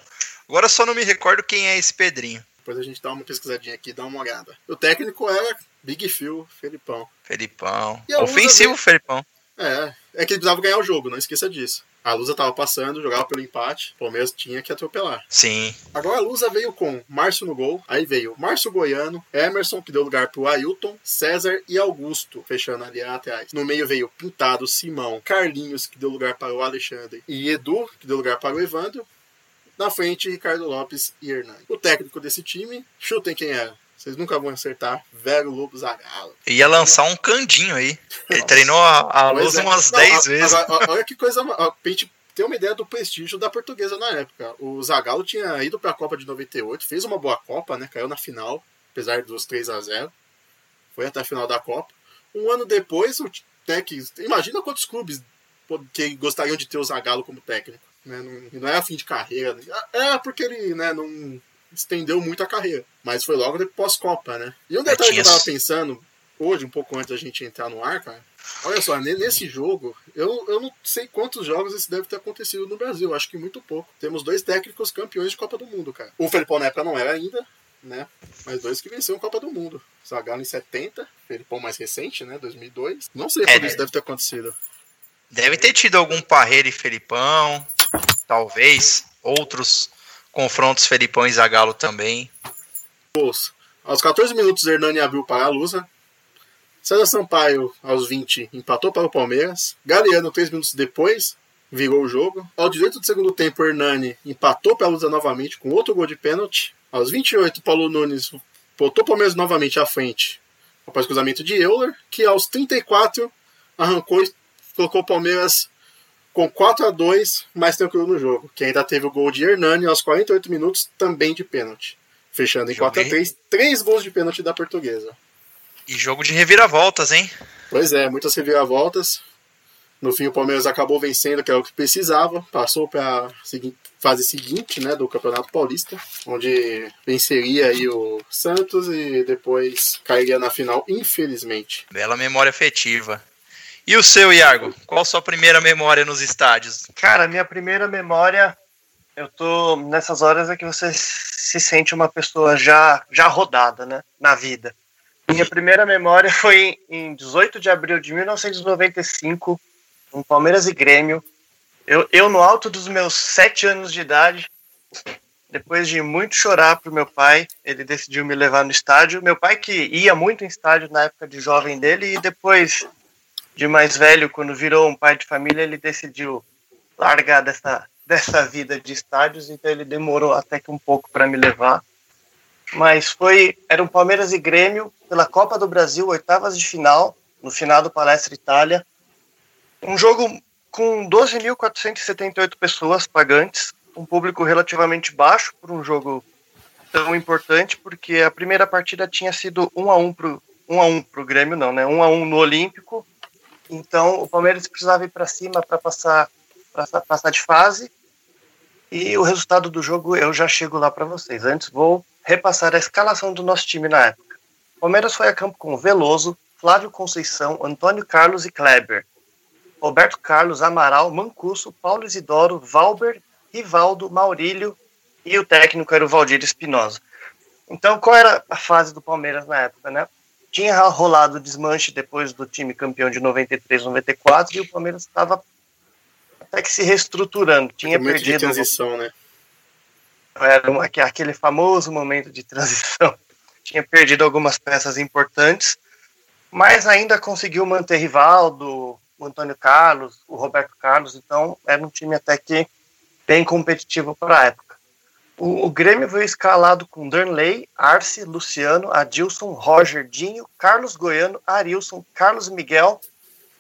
Agora eu só não me recordo quem é esse Pedrinho. Depois a gente dá uma pesquisadinha aqui, dá uma olhada. O técnico era Big Phil, Felipão. Felipão. E a Ofensivo, veio- Felipão. É, é que ele precisava ganhar o jogo, não esqueça disso. A Lusa tava passando, jogava pelo empate, o Palmeiras tinha que atropelar. Sim. Agora a Lusa veio com Márcio no gol, aí veio Márcio Goiano, Emerson, que deu lugar pro Ailton, César e Augusto, fechando ali atrás. No meio veio Pintado, Simão, Carlinhos, que deu lugar para o Alexandre, e Edu, que deu lugar para o Evandro. Na frente, Ricardo Lopes e Hernani. O técnico desse time, chutem quem era. Vocês nunca vão acertar. Velho Lobo Zagallo. Ia lançar um candinho aí. Ele treinou a, a luz é. umas Não, 10 a- vezes. agora, olha que coisa. Pra gente ter uma ideia do prestígio da portuguesa na época. O Zagallo tinha ido pra Copa de 98, fez uma boa Copa, né? Caiu na final, apesar dos 3 a 0 Foi até a final da Copa. Um ano depois, o Tec. Imagina quantos clubes que gostariam de ter o Zagallo como técnico. Né? Não, não é a fim de carreira. né? É porque ele né, não estendeu muito a carreira. Mas foi logo depois pós-Copa, né? E um detalhe que eu tava pensando, hoje, um pouco antes da gente entrar no ar, cara. Olha só, ne- nesse jogo, eu, eu não sei quantos jogos isso deve ter acontecido no Brasil. Acho que muito pouco. Temos dois técnicos campeões de Copa do Mundo, cara. O Felipão na época não era ainda, né? Mas dois que venceram a Copa do Mundo. Zagallo em 70, Felipão mais recente, né? 2002. Não sei É, quando isso deve ter acontecido. Deve ter tido algum Parreira e Felipão. Talvez. Outros confrontos Felipão e Zagalo também. Bolsa. Aos 14 minutos, Hernani abriu para a Lusa. César Sampaio, aos 20, empatou para o Palmeiras. Galeano, 3 minutos depois, virou o jogo. Ao 18 do segundo tempo, Hernani empatou para a Lusa novamente com outro gol de pênalti. Aos 28, Paulo Nunes botou o Palmeiras novamente à frente após o cruzamento de Euler, que aos 34 arrancou e colocou o Palmeiras com 4 a 2 mais tranquilo no jogo, que ainda teve o gol de Hernani aos 48 minutos, também de pênalti. Fechando em Jogo 4 a 3 três gols de pênalti da portuguesa. E jogo de reviravoltas, hein? Pois é, muitas reviravoltas. No fim, o Palmeiras acabou vencendo, que é o que precisava. Passou para a fase seguinte né, do Campeonato Paulista, onde venceria aí o Santos e depois cairia na final, infelizmente. Bela memória afetiva. E o seu, Iago? Qual sua primeira memória nos estádios? Cara, minha primeira memória, eu tô nessas horas é que você se sente uma pessoa já já rodada, né, na vida. Minha primeira memória foi em 18 de abril de 1995, um Palmeiras e Grêmio. Eu, eu no alto dos meus sete anos de idade, depois de muito chorar pro meu pai, ele decidiu me levar no estádio. Meu pai que ia muito em estádio na época de jovem dele e depois de mais velho, quando virou um pai de família, ele decidiu largar dessa, dessa vida de estádios, então ele demorou até que um pouco para me levar. Mas foi, era um Palmeiras e Grêmio pela Copa do Brasil, oitavas de final, no final do Palestra Itália. Um jogo com 12.478 pessoas pagantes, um público relativamente baixo por um jogo tão importante, porque a primeira partida tinha sido 1 a 1 pro 1 a 1 pro Grêmio, não, né? 1 a 1 no Olímpico. Então, o Palmeiras precisava ir para cima para passar pra passar de fase. E o resultado do jogo eu já chego lá para vocês. Antes vou repassar a escalação do nosso time na época. O Palmeiras foi a campo com Veloso, Flávio Conceição, Antônio Carlos e Kleber. Roberto Carlos, Amaral, Mancuso, Paulo Isidoro, Valber, Rivaldo, Maurílio e o técnico era o Valdir Espinosa. Então, qual era a fase do Palmeiras na época, né? Tinha rolado o desmanche depois do time campeão de 93, 94 e o Palmeiras estava até que se reestruturando. Tinha Momento de perdido transição, né? era um- aque- aquele famoso momento de transição. Tinha perdido algumas peças importantes, mas ainda conseguiu manter Rivaldo, o Antônio Carlos, o Roberto Carlos, então era um time até que bem competitivo para a época. O, o Grêmio veio escalado com Darnley, Arce, Luciano, Adilson, Roger, Dinho, Carlos Goiano, Arilson, Carlos Miguel,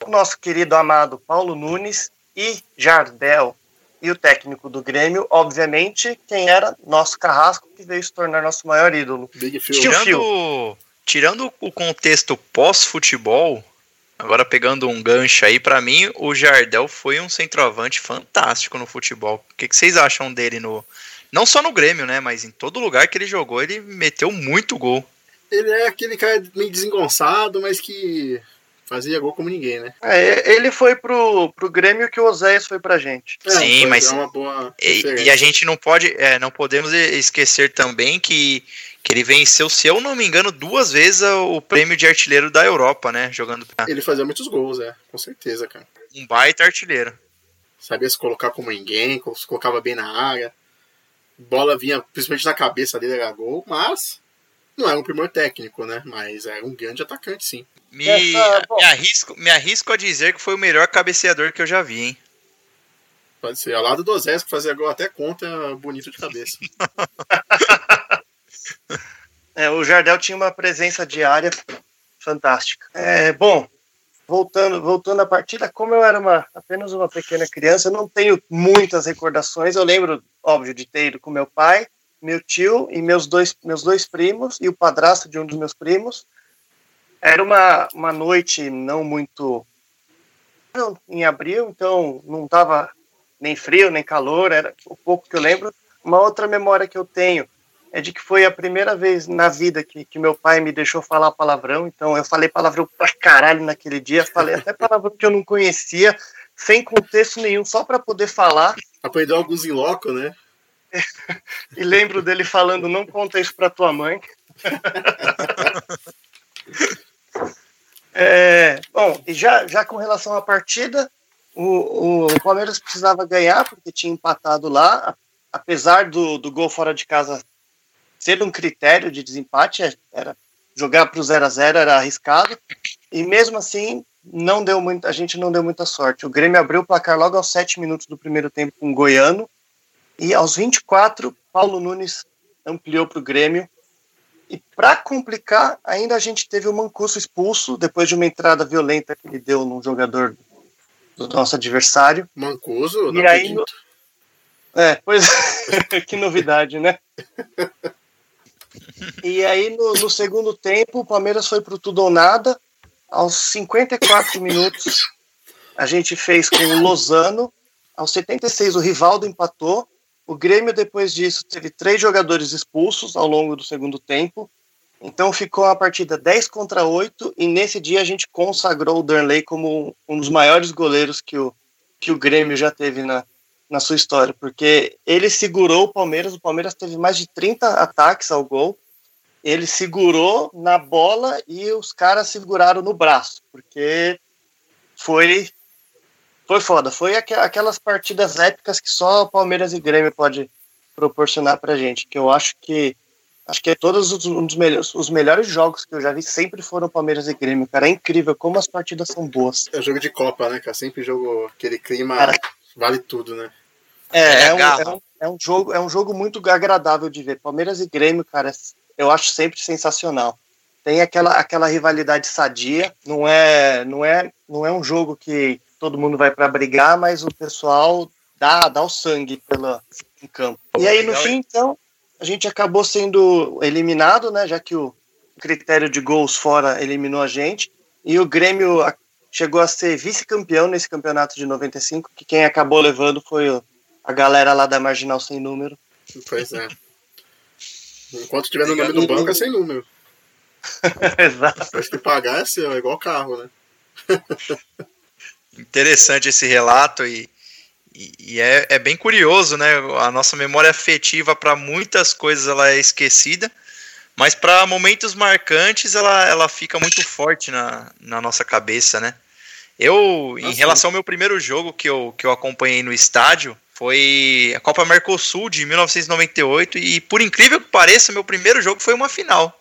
o nosso querido amado Paulo Nunes e Jardel. e o técnico do Grêmio, obviamente, quem era nosso carrasco, que veio se tornar nosso maior ídolo. Big Phil. Tirando, tirando o contexto pós-futebol, agora pegando um gancho aí, pra mim o Jardel foi um centroavante fantástico no futebol. O que, que vocês acham dele no. Não só no Grêmio, né? Mas em todo lugar que ele jogou, ele meteu muito gol. Ele é aquele cara meio desengonçado, mas que fazia gol como ninguém, né? É, ele foi pro, pro Grêmio que o Oséias foi pra gente. É, Sim, foi- mas- É uma boa E, e a gente não pode, é, não podemos esquecer também que, que ele venceu, se eu não me engano, duas vezes o prêmio de artilheiro da Europa, né? Jogando pra Ele fazia muitos gols, é, com certeza, cara. um baita artilheiro. Sabia se colocar como ninguém, se colocava bem na área. Bola vinha principalmente na cabeça dele, era gol, mas não era um primor técnico, né? Mas era um grande atacante, sim. Me, Essa- bom. me, arrisco, me arrisco a dizer que foi o melhor cabeceador que eu já vi, hein? Pode ser. Ao lado do Osés, que fazia gol até contra, bonito de cabeça. É, o Jardel tinha uma presença diária fantástica. É, bom, voltando, voltando à partida, como eu era uma, apenas uma pequena criança, eu não tenho muitas recordações. Eu lembro, óbvio, de ter ido com meu pai, meu tio e meus dois, meus dois primos e o padrasto de um dos meus primos. Era uma, uma noite não muito em abril, então não estava nem frio nem calor, era o pouco que eu lembro. Uma outra memória que eu tenho é de que foi a primeira vez na vida que, que meu pai me deixou falar palavrão. Então eu falei palavrão pra caralho naquele dia, falei até palavrão que eu não conhecia, sem contexto nenhum, só para poder falar. Aprendeu alguns em loco, né? E lembro dele falando: não conta isso pra tua mãe. É, bom, e já, já com relação à partida, o, o Palmeiras precisava ganhar, porque tinha empatado lá, apesar do, do gol fora de casa ser um critério de desempate, é- era jogar para o 0 a 0 era arriscado, e mesmo assim não deu muito, a gente não deu muita sorte. O Grêmio abriu o placar logo aos 7 minutos do primeiro tempo com o Goiano, e aos 24, Paulo Nunes ampliou para o Grêmio. E para complicar, ainda a gente teve o Mancuso expulso depois de uma entrada violenta que ele deu num jogador do nosso adversário. Mancoso, E não aí, acredito. É, pois que novidade, né? E aí no, no segundo tempo, o Palmeiras foi pro tudo ou nada. Aos 54 minutos, a gente fez com o Lozano. Aos 76, o Rivaldo empatou. O Grêmio, depois disso, teve três jogadores expulsos ao longo do segundo tempo. Então ficou a partida 10 contra 8. E nesse dia a gente consagrou o Darley como um dos maiores goleiros que o, que o Grêmio já teve na, na sua história, porque ele segurou o Palmeiras, o Palmeiras teve mais de 30 ataques ao gol, ele segurou na bola e os caras seguraram no braço, porque foi foi foda, foi aqu- aquelas partidas épicas que só Palmeiras e Grêmio pode proporcionar pra gente, que eu acho que acho que é todos os, um dos melhores, os melhores jogos que eu já vi sempre foram Palmeiras e Grêmio, cara, é incrível como as partidas são boas. É jogo de Copa, né, cara? Sempre jogo aquele clima Cara. vale tudo, né? É, É é, um, é, um, é um jogo, é um jogo muito agradável de ver. Palmeiras e Grêmio, cara, eu acho sempre sensacional. Tem aquela, aquela rivalidade sadia. Não é, não é, não é um jogo que todo mundo vai para brigar, mas o pessoal dá, dá o sangue pela em campo. E aí no fim, então, a gente acabou sendo eliminado, né? Já que o critério de gols fora eliminou a gente. E o Grêmio chegou a ser vice-campeão nesse campeonato de 95, que quem acabou levando foi a galera lá da Marginal Sem Número. Pois é. Enquanto tiver no nome do banco, é sem número. Exato. Depois que pagar é seu, é igual carro, né? Interessante esse relato e, e, e é, é bem curioso, né? A nossa memória afetiva para muitas coisas ela é esquecida, mas para momentos marcantes ela, ela fica muito forte na, na nossa cabeça, né? Eu, em Nossa. relação ao meu primeiro jogo que eu, que eu acompanhei no estádio, foi a Copa Mercosul de 1998 e por incrível que pareça, meu primeiro jogo foi uma final.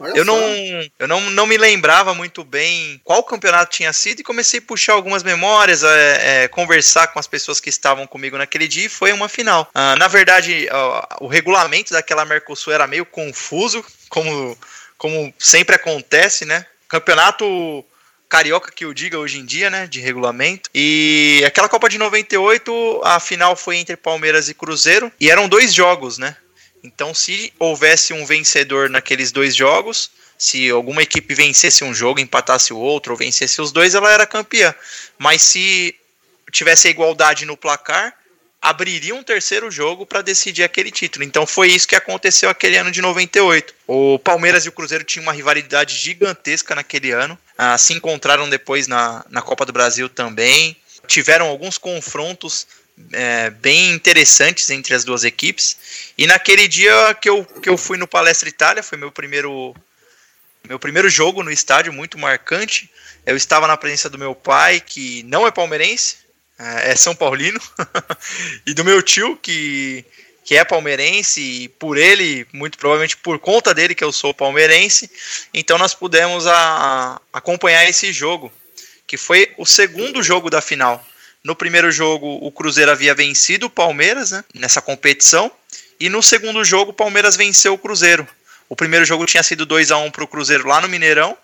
Olha Eu só. não, eu não, não me lembrava muito bem qual campeonato tinha sido e comecei a puxar algumas memórias, é, é, conversar com as pessoas que estavam comigo naquele dia e foi uma final. Ah, na verdade, o regulamento daquela Mercosul era meio confuso, como, como sempre acontece, né? Campeonato carioca que eu diga hoje em dia, né, de regulamento. E aquela Copa de 98, a final foi entre Palmeiras e Cruzeiro, e eram dois jogos, né? Então, se houvesse um vencedor naqueles dois jogos, se alguma equipe vencesse um jogo, empatasse o outro, ou vencesse os dois, ela era campeã. Mas se tivesse a igualdade no placar, abriria um terceiro jogo para decidir aquele título. Então foi isso que aconteceu aquele ano de 98. O Palmeiras e o Cruzeiro tinham uma rivalidade gigantesca naquele ano. Ah, se encontraram depois na, na Copa do Brasil também. Tiveram alguns confrontos é, bem interessantes entre as duas equipes. E naquele dia que eu, que eu fui no Palestra Itália, foi meu primeiro, meu primeiro jogo no estádio, muito marcante. Eu estava na presença do meu pai, que não é palmeirense, é, é São Paulino, e do meu tio, que, que é palmeirense, e por ele, muito provavelmente por conta dele, que eu sou palmeirense, então nós pudemos a, a acompanhar esse jogo, que foi o segundo jogo da final. No primeiro jogo, o Cruzeiro havia vencido o Palmeiras né, nessa competição, e no segundo jogo, o Palmeiras venceu o Cruzeiro. O primeiro jogo tinha sido 2 a 1 para o Cruzeiro lá no Mineirão.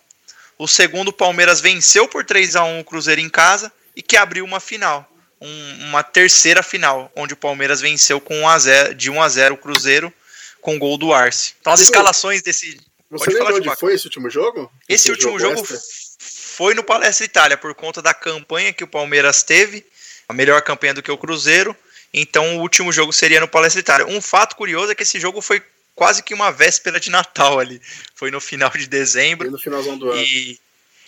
O segundo, o Palmeiras venceu por 3 a 1 o Cruzeiro em casa e que abriu uma final, um, uma terceira final, onde o Palmeiras venceu com 1 a 0, de 1 a 0 o Cruzeiro com gol do Arce. Então as escalações desse Você lembra onde Chewbacca. foi esse último jogo? Esse, esse último jogo, jogo foi no Palestra Itália por conta da campanha que o Palmeiras teve, a melhor campanha do que o Cruzeiro. Então o último jogo seria no Palestra Itália. Um fato curioso é que esse jogo foi quase que uma véspera de Natal ali. Foi no final de dezembro. E no finalzão do ano. E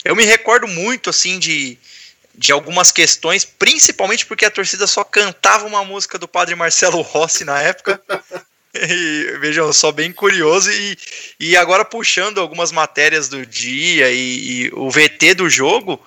eu me recordo muito assim de de algumas questões, principalmente porque a torcida só cantava uma música do padre Marcelo Rossi na época. E, vejam, só bem curioso. E, e agora puxando algumas matérias do dia e, e, o VT do jogo,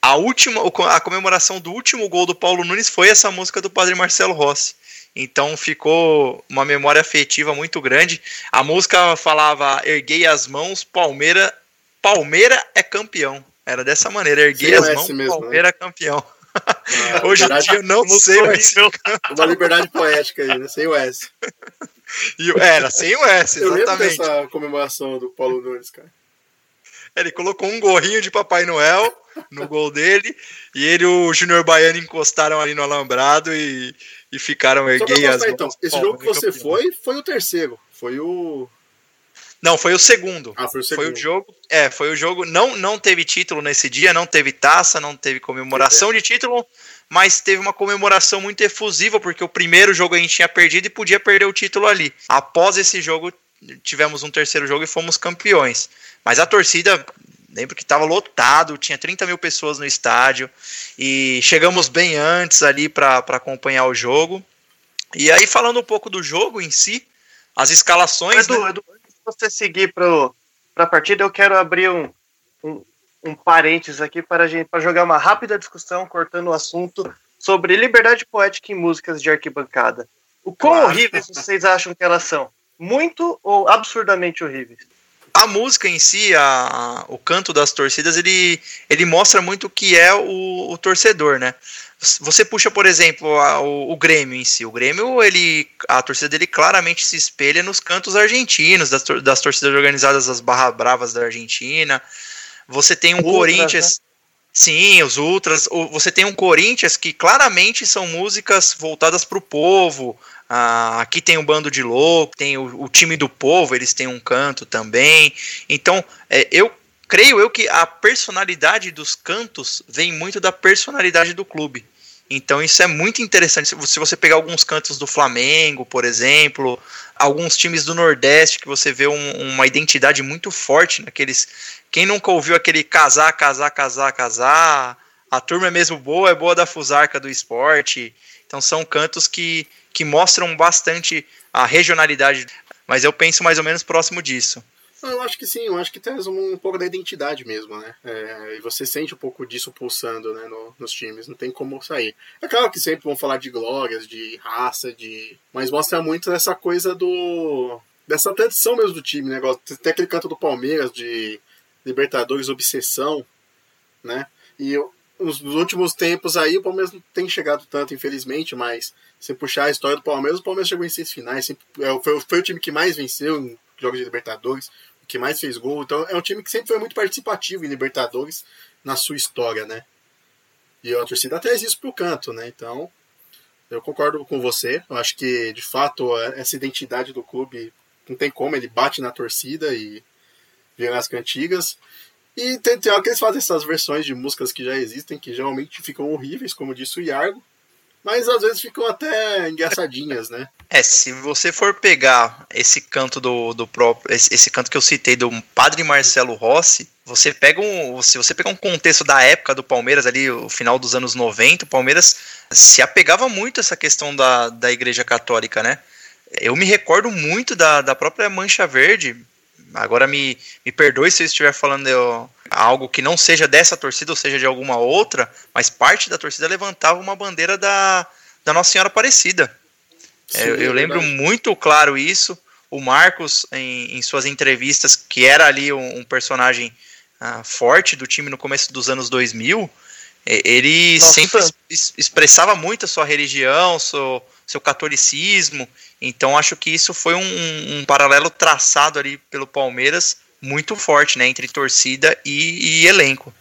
a última a comemoração do último gol do Paulo Nunes foi essa música do padre Marcelo Rossi. Então ficou uma memória afetiva muito grande. A música falava: Erguei as mãos, Palmeira, Palmeira é campeão. Era dessa maneira, erguei as mãos, mesmo, Palmeira né? campeão. Ah, Hoje em dia eu não sei mais. Uma liberdade poética aí, né? Sem o S. Era, sem o S, exatamente. Eu lembro comemoração do Paulo Nunes, cara. Ele colocou um gorrinho de Papai Noel no gol dele, e ele e o Júnior Baiano encostaram ali no alambrado e, e ficaram erguei as mãos. Então, esse jogo que você campeão. foi, foi o terceiro. Foi o não, foi o segundo. Ah, foi o segundo. Foi o jogo. É, foi o jogo. Não, não teve título nesse dia, não teve taça, não teve comemoração é. de título, mas teve uma comemoração muito efusiva, porque o primeiro jogo a gente tinha perdido e podia perder o título ali. Após esse jogo, tivemos um terceiro jogo e fomos campeões. Mas a torcida, lembro que estava lotado, tinha 30 mil pessoas no estádio, e chegamos bem antes ali para acompanhar o jogo. E aí, falando um pouco do jogo em si, as escalações. Né? Edu, você seguir para a partida, eu quero abrir um, um, um parênteses aqui para, gente, para jogar uma rápida discussão, cortando o assunto, sobre liberdade poética em músicas de arquibancada. O quão claro. horríveis vocês acham que elas são? Muito ou absurdamente horríveis? A música em si, a, o canto das torcidas, ele, ele mostra muito o que é o, o torcedor, né? Você puxa, por exemplo, a, o, o, Grêmio em si. O Grêmio, ele, a torcida dele claramente se espelha nos cantos argentinos, das, das torcidas organizadas das Barra Bravas da Argentina. Você tem um Ultras, Corinthians. Né? Sim, os Ultras. Você tem um Corinthians que claramente são músicas voltadas para o povo. Ah, aqui tem um bando de louco, tem o, o, time do povo, eles têm um canto também. Então, é, eu creio eu que a personalidade dos cantos vem muito da personalidade do clube. Então isso é muito interessante. Se você pegar alguns cantos do Flamengo, por exemplo, alguns times do Nordeste que você vê um, uma identidade muito forte naqueles. Quem nunca ouviu aquele casar, casar, casar, casar? A turma é mesmo boa, é boa da fusarca do esporte. Então são cantos que, que mostram bastante a regionalidade. Mas eu penso mais ou menos próximo disso. Eu acho que sim, eu acho que traz um, um pouco da identidade mesmo, né? É, e você sente um pouco disso pulsando né, no, nos times, não tem como sair. É claro que sempre vão falar de glórias, de raça, de. Mas mostra muito essa coisa do. dessa tradição mesmo do time, né? Tem aquele canto do Palmeiras de Libertadores Obsessão, né? E nos, nos últimos tempos aí o Palmeiras não tem chegado tanto, infelizmente, mas se puxar a história do Palmeiras, o Palmeiras chegou em seis finais, sempre, é, foi, foi o time que mais venceu em jogos de Libertadores que mais fez gol. Então é um time que sempre foi muito participativo em Libertadores na sua história, né? E a torcida traz isso pro canto, né? Então, eu concordo com você. Eu acho que, de fato, essa identidade do clube não tem como, ele bate na torcida e vira as cantigas. E tem, tem hora que eles fazem essas versões de músicas que já existem, que geralmente ficam horríveis, como disse o Iargo, mas às vezes ficam até engraçadinhas, né? É, se você for pegar esse canto do, do próprio. Esse, esse canto que eu citei do Padre Marcelo Rossi, você pega um. Se você pegar um contexto da época do Palmeiras, ali, o final dos anos 90, o Palmeiras se apegava muito a essa questão da, da Igreja Católica, né? Eu me recordo muito da, da própria Mancha Verde, Agora me, me perdoe se eu estiver falando eu, algo que não seja dessa torcida ou seja de alguma outra, mas parte da torcida levantava uma bandeira da, da Nossa Senhora Aparecida. Sim, é, eu, eu lembro muito claro isso. O Marcos, em, em suas entrevistas, que era ali um, um personagem uh, forte do time no começo dos anos 2000, ele Nossa, sempre es, expressava muito a sua religião, seu, seu catolicismo. Então acho que isso foi um, um paralelo traçado ali pelo Palmeiras muito forte, né, entre torcida e, e elenco.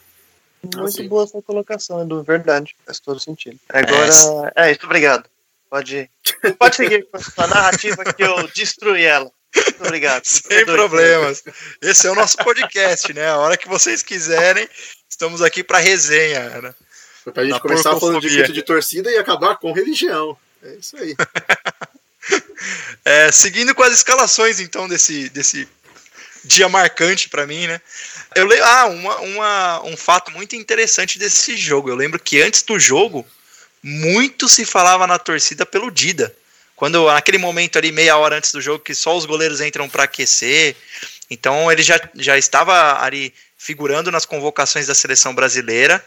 Muito assim. boa essa colocação, Edu, verdade, faz todo sentido. Agora, é, é isso, obrigado. Pode, pode seguir com a sua narrativa que eu destruí ela. Muito obrigado. Sem problemas. Esse é o nosso podcast, né? A hora que vocês quiserem, estamos aqui para resenha. Né? Foi pra gente começar falando de grito de torcida e acabar com religião. É isso aí. é, seguindo com as escalações, então, desse, desse dia marcante para mim, né? Eu lembro, ah, uma, uma, um fato muito interessante desse jogo. Eu lembro que antes do jogo, muito se falava na torcida pelo Dida. Quando naquele momento ali, meia hora antes do jogo, que só os goleiros entram para aquecer. Então ele já, já estava ali figurando nas convocações da seleção brasileira.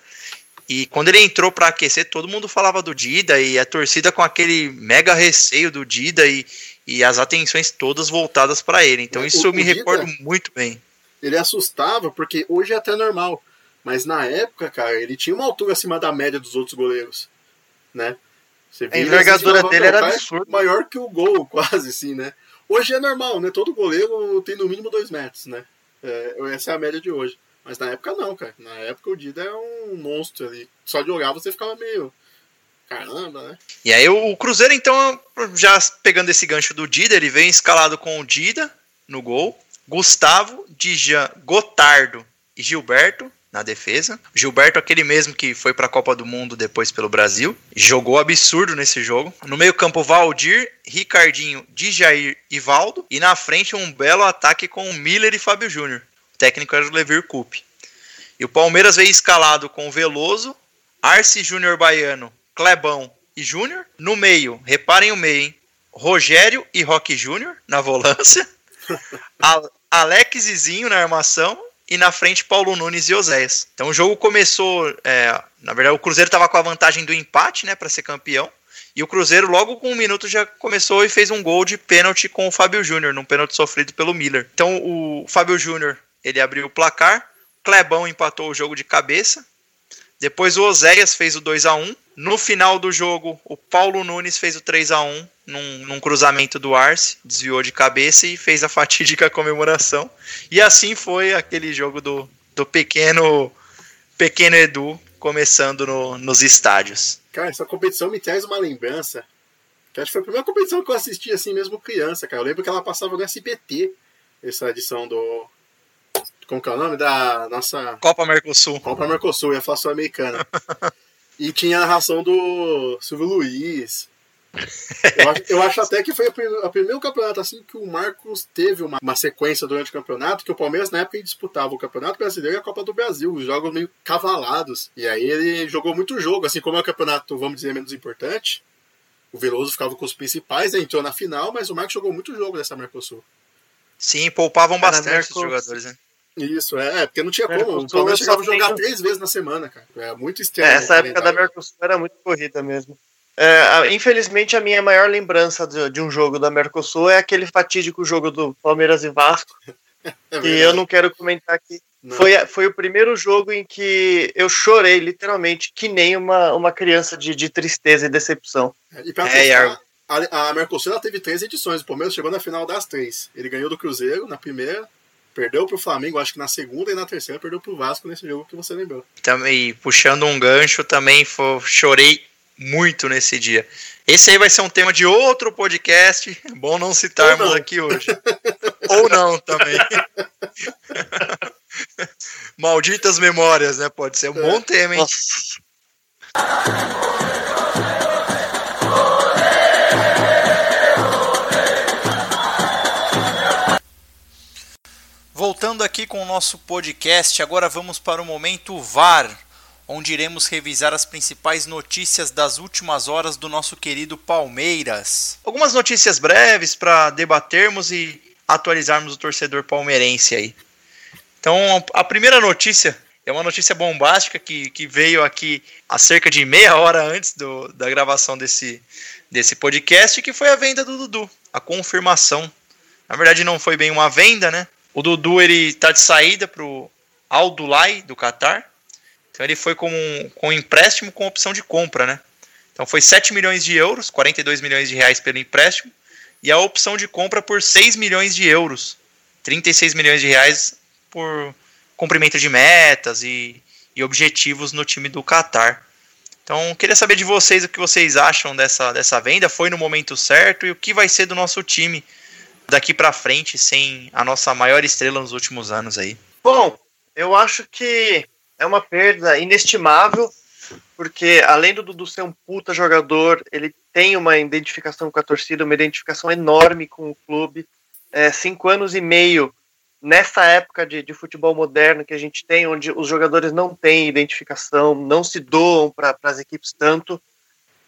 E quando ele entrou para aquecer, todo mundo falava do Dida e a torcida com aquele mega receio do Dida e, e as atenções todas voltadas para ele. Então isso o, eu me Dida, recordo muito bem. Ele assustava porque hoje é até normal, mas na época, cara, ele tinha uma altura acima da média dos outros goleiros, né? Você a envergadura dele era absurda. Maior que o gol, quase assim, né? Hoje é normal, né? Todo goleiro tem no mínimo dois metros, né? É, essa é a média de hoje. Mas na época não, cara. Na época o Dida é um monstro ali. Só de olhar você ficava meio. Caramba, né? E aí o Cruzeiro, então, já pegando esse gancho do Dida, ele vem escalado com o Dida no gol, Gustavo, Dijan, Gotardo e Gilberto na defesa. Gilberto, aquele mesmo que foi para a Copa do Mundo depois pelo Brasil, jogou absurdo nesse jogo. No meio-campo, Valdir, Ricardinho, Dijair e Valdo. E na frente, um belo ataque com Miller e Fábio Júnior. Técnico era o Levir Coupe. E o Palmeiras veio escalado com Veloso, Arce Júnior Baiano, Clebão e Júnior. No meio, reparem o meio, hein? Rogério e Roque Júnior na volância. Alex Zizinho na armação. E na frente, Paulo Nunes e Oséias. Então o jogo começou. É, na verdade, o Cruzeiro estava com a vantagem do empate, né, para ser campeão. E o Cruzeiro, logo com um minuto, já começou e fez um gol de pênalti com o Fábio Júnior, num pênalti sofrido pelo Miller. Então o Fábio Júnior ele abriu o placar. Clebão empatou o jogo de cabeça. Depois o Oséias fez o 2 a 1 No final do jogo, o Paulo Nunes fez o 3 a 1 num, num cruzamento do Arce, desviou de cabeça e fez a fatídica comemoração. E assim foi aquele jogo do, do pequeno, pequeno Edu começando no, nos estádios. Cara, essa competição me traz uma lembrança. Que acho que foi a primeira competição que eu assisti assim mesmo criança, cara. Eu lembro que ela passava no SBT, essa edição do, como que é o nome da nossa. Copa Mercosul. Copa Mercosul, ia falar sul-americana. e tinha a ração do Silvio Luiz. Eu acho, eu acho, até que foi o primeiro campeonato assim que o Marcos teve uma, uma, sequência durante o campeonato, que o Palmeiras na época disputava o Campeonato Brasileiro e a Copa do Brasil, os jogos meio cavalados. E aí ele jogou muito jogo, assim como é o campeonato, vamos dizer, menos importante. O Veloso ficava com os principais, né, entrou na final, mas o Marcos jogou muito jogo nessa Mercosul. Sim, poupavam bastante os jogadores, né? Isso, é, é, porque não tinha como. O Palmeiras chegava a jogar três vezes na semana, cara. É muito estranho. É, essa época da Mercosul era muito corrida mesmo. É, infelizmente, a minha maior lembrança de, de, um jogo da Mercosul é aquele fatídico jogo do Palmeiras e Vasco. É que eu não quero comentar aqui. Foi, foi o primeiro jogo em que eu chorei, literalmente, que nem uma, uma criança de, de tristeza e decepção. É, e pra é, a, a Mercosul ela teve três edições. O Palmeiras chegou na final das três. Ele ganhou do Cruzeiro na primeira, Perdeu pro Flamengo, acho que na segunda e na terceira perdeu pro Vasco nesse jogo que você lembrou. Também, puxando um gancho, também foi, chorei muito nesse dia. Esse aí vai ser um tema de outro podcast. Bom não citarmos não. aqui hoje. Ou não também. Malditas memórias, né? Pode ser um é. bom tema, hein? Nossa. Voltando aqui com o nosso podcast, agora vamos para o momento VAR, onde iremos revisar as principais notícias das últimas horas do nosso querido Palmeiras. Algumas notícias breves para debatermos e atualizarmos o torcedor palmeirense aí. Então, a primeira notícia é uma notícia bombástica que, que veio aqui há cerca de meia hora antes do, da gravação desse, desse podcast, que foi a venda do Dudu, a confirmação. Na verdade, não foi bem uma venda, né? O Dudu ele tá de saída pro Al Dulai do Qatar. Então ele foi com, com empréstimo com opção de compra, né? Então foi 7 milhões de euros, 42 milhões de reais pelo empréstimo, e a opção de compra por 6 milhões de euros, 36 milhões de reais por cumprimento de metas e, e objetivos no time do Qatar. Então, queria saber de vocês o que vocês acham dessa, dessa venda. Foi no momento certo e o que vai ser do nosso time daqui para frente sem a nossa maior estrela nos últimos anos aí? Bom, eu acho que é uma perda inestimável, porque além do Dudu ser um puta jogador, ele tem uma identificação com a torcida, uma identificação enorme com o clube. É, cinco anos e meio nessa época de, de, futebol moderno que a gente tem, onde os jogadores não têm identificação, não se doam para as equipes tanto,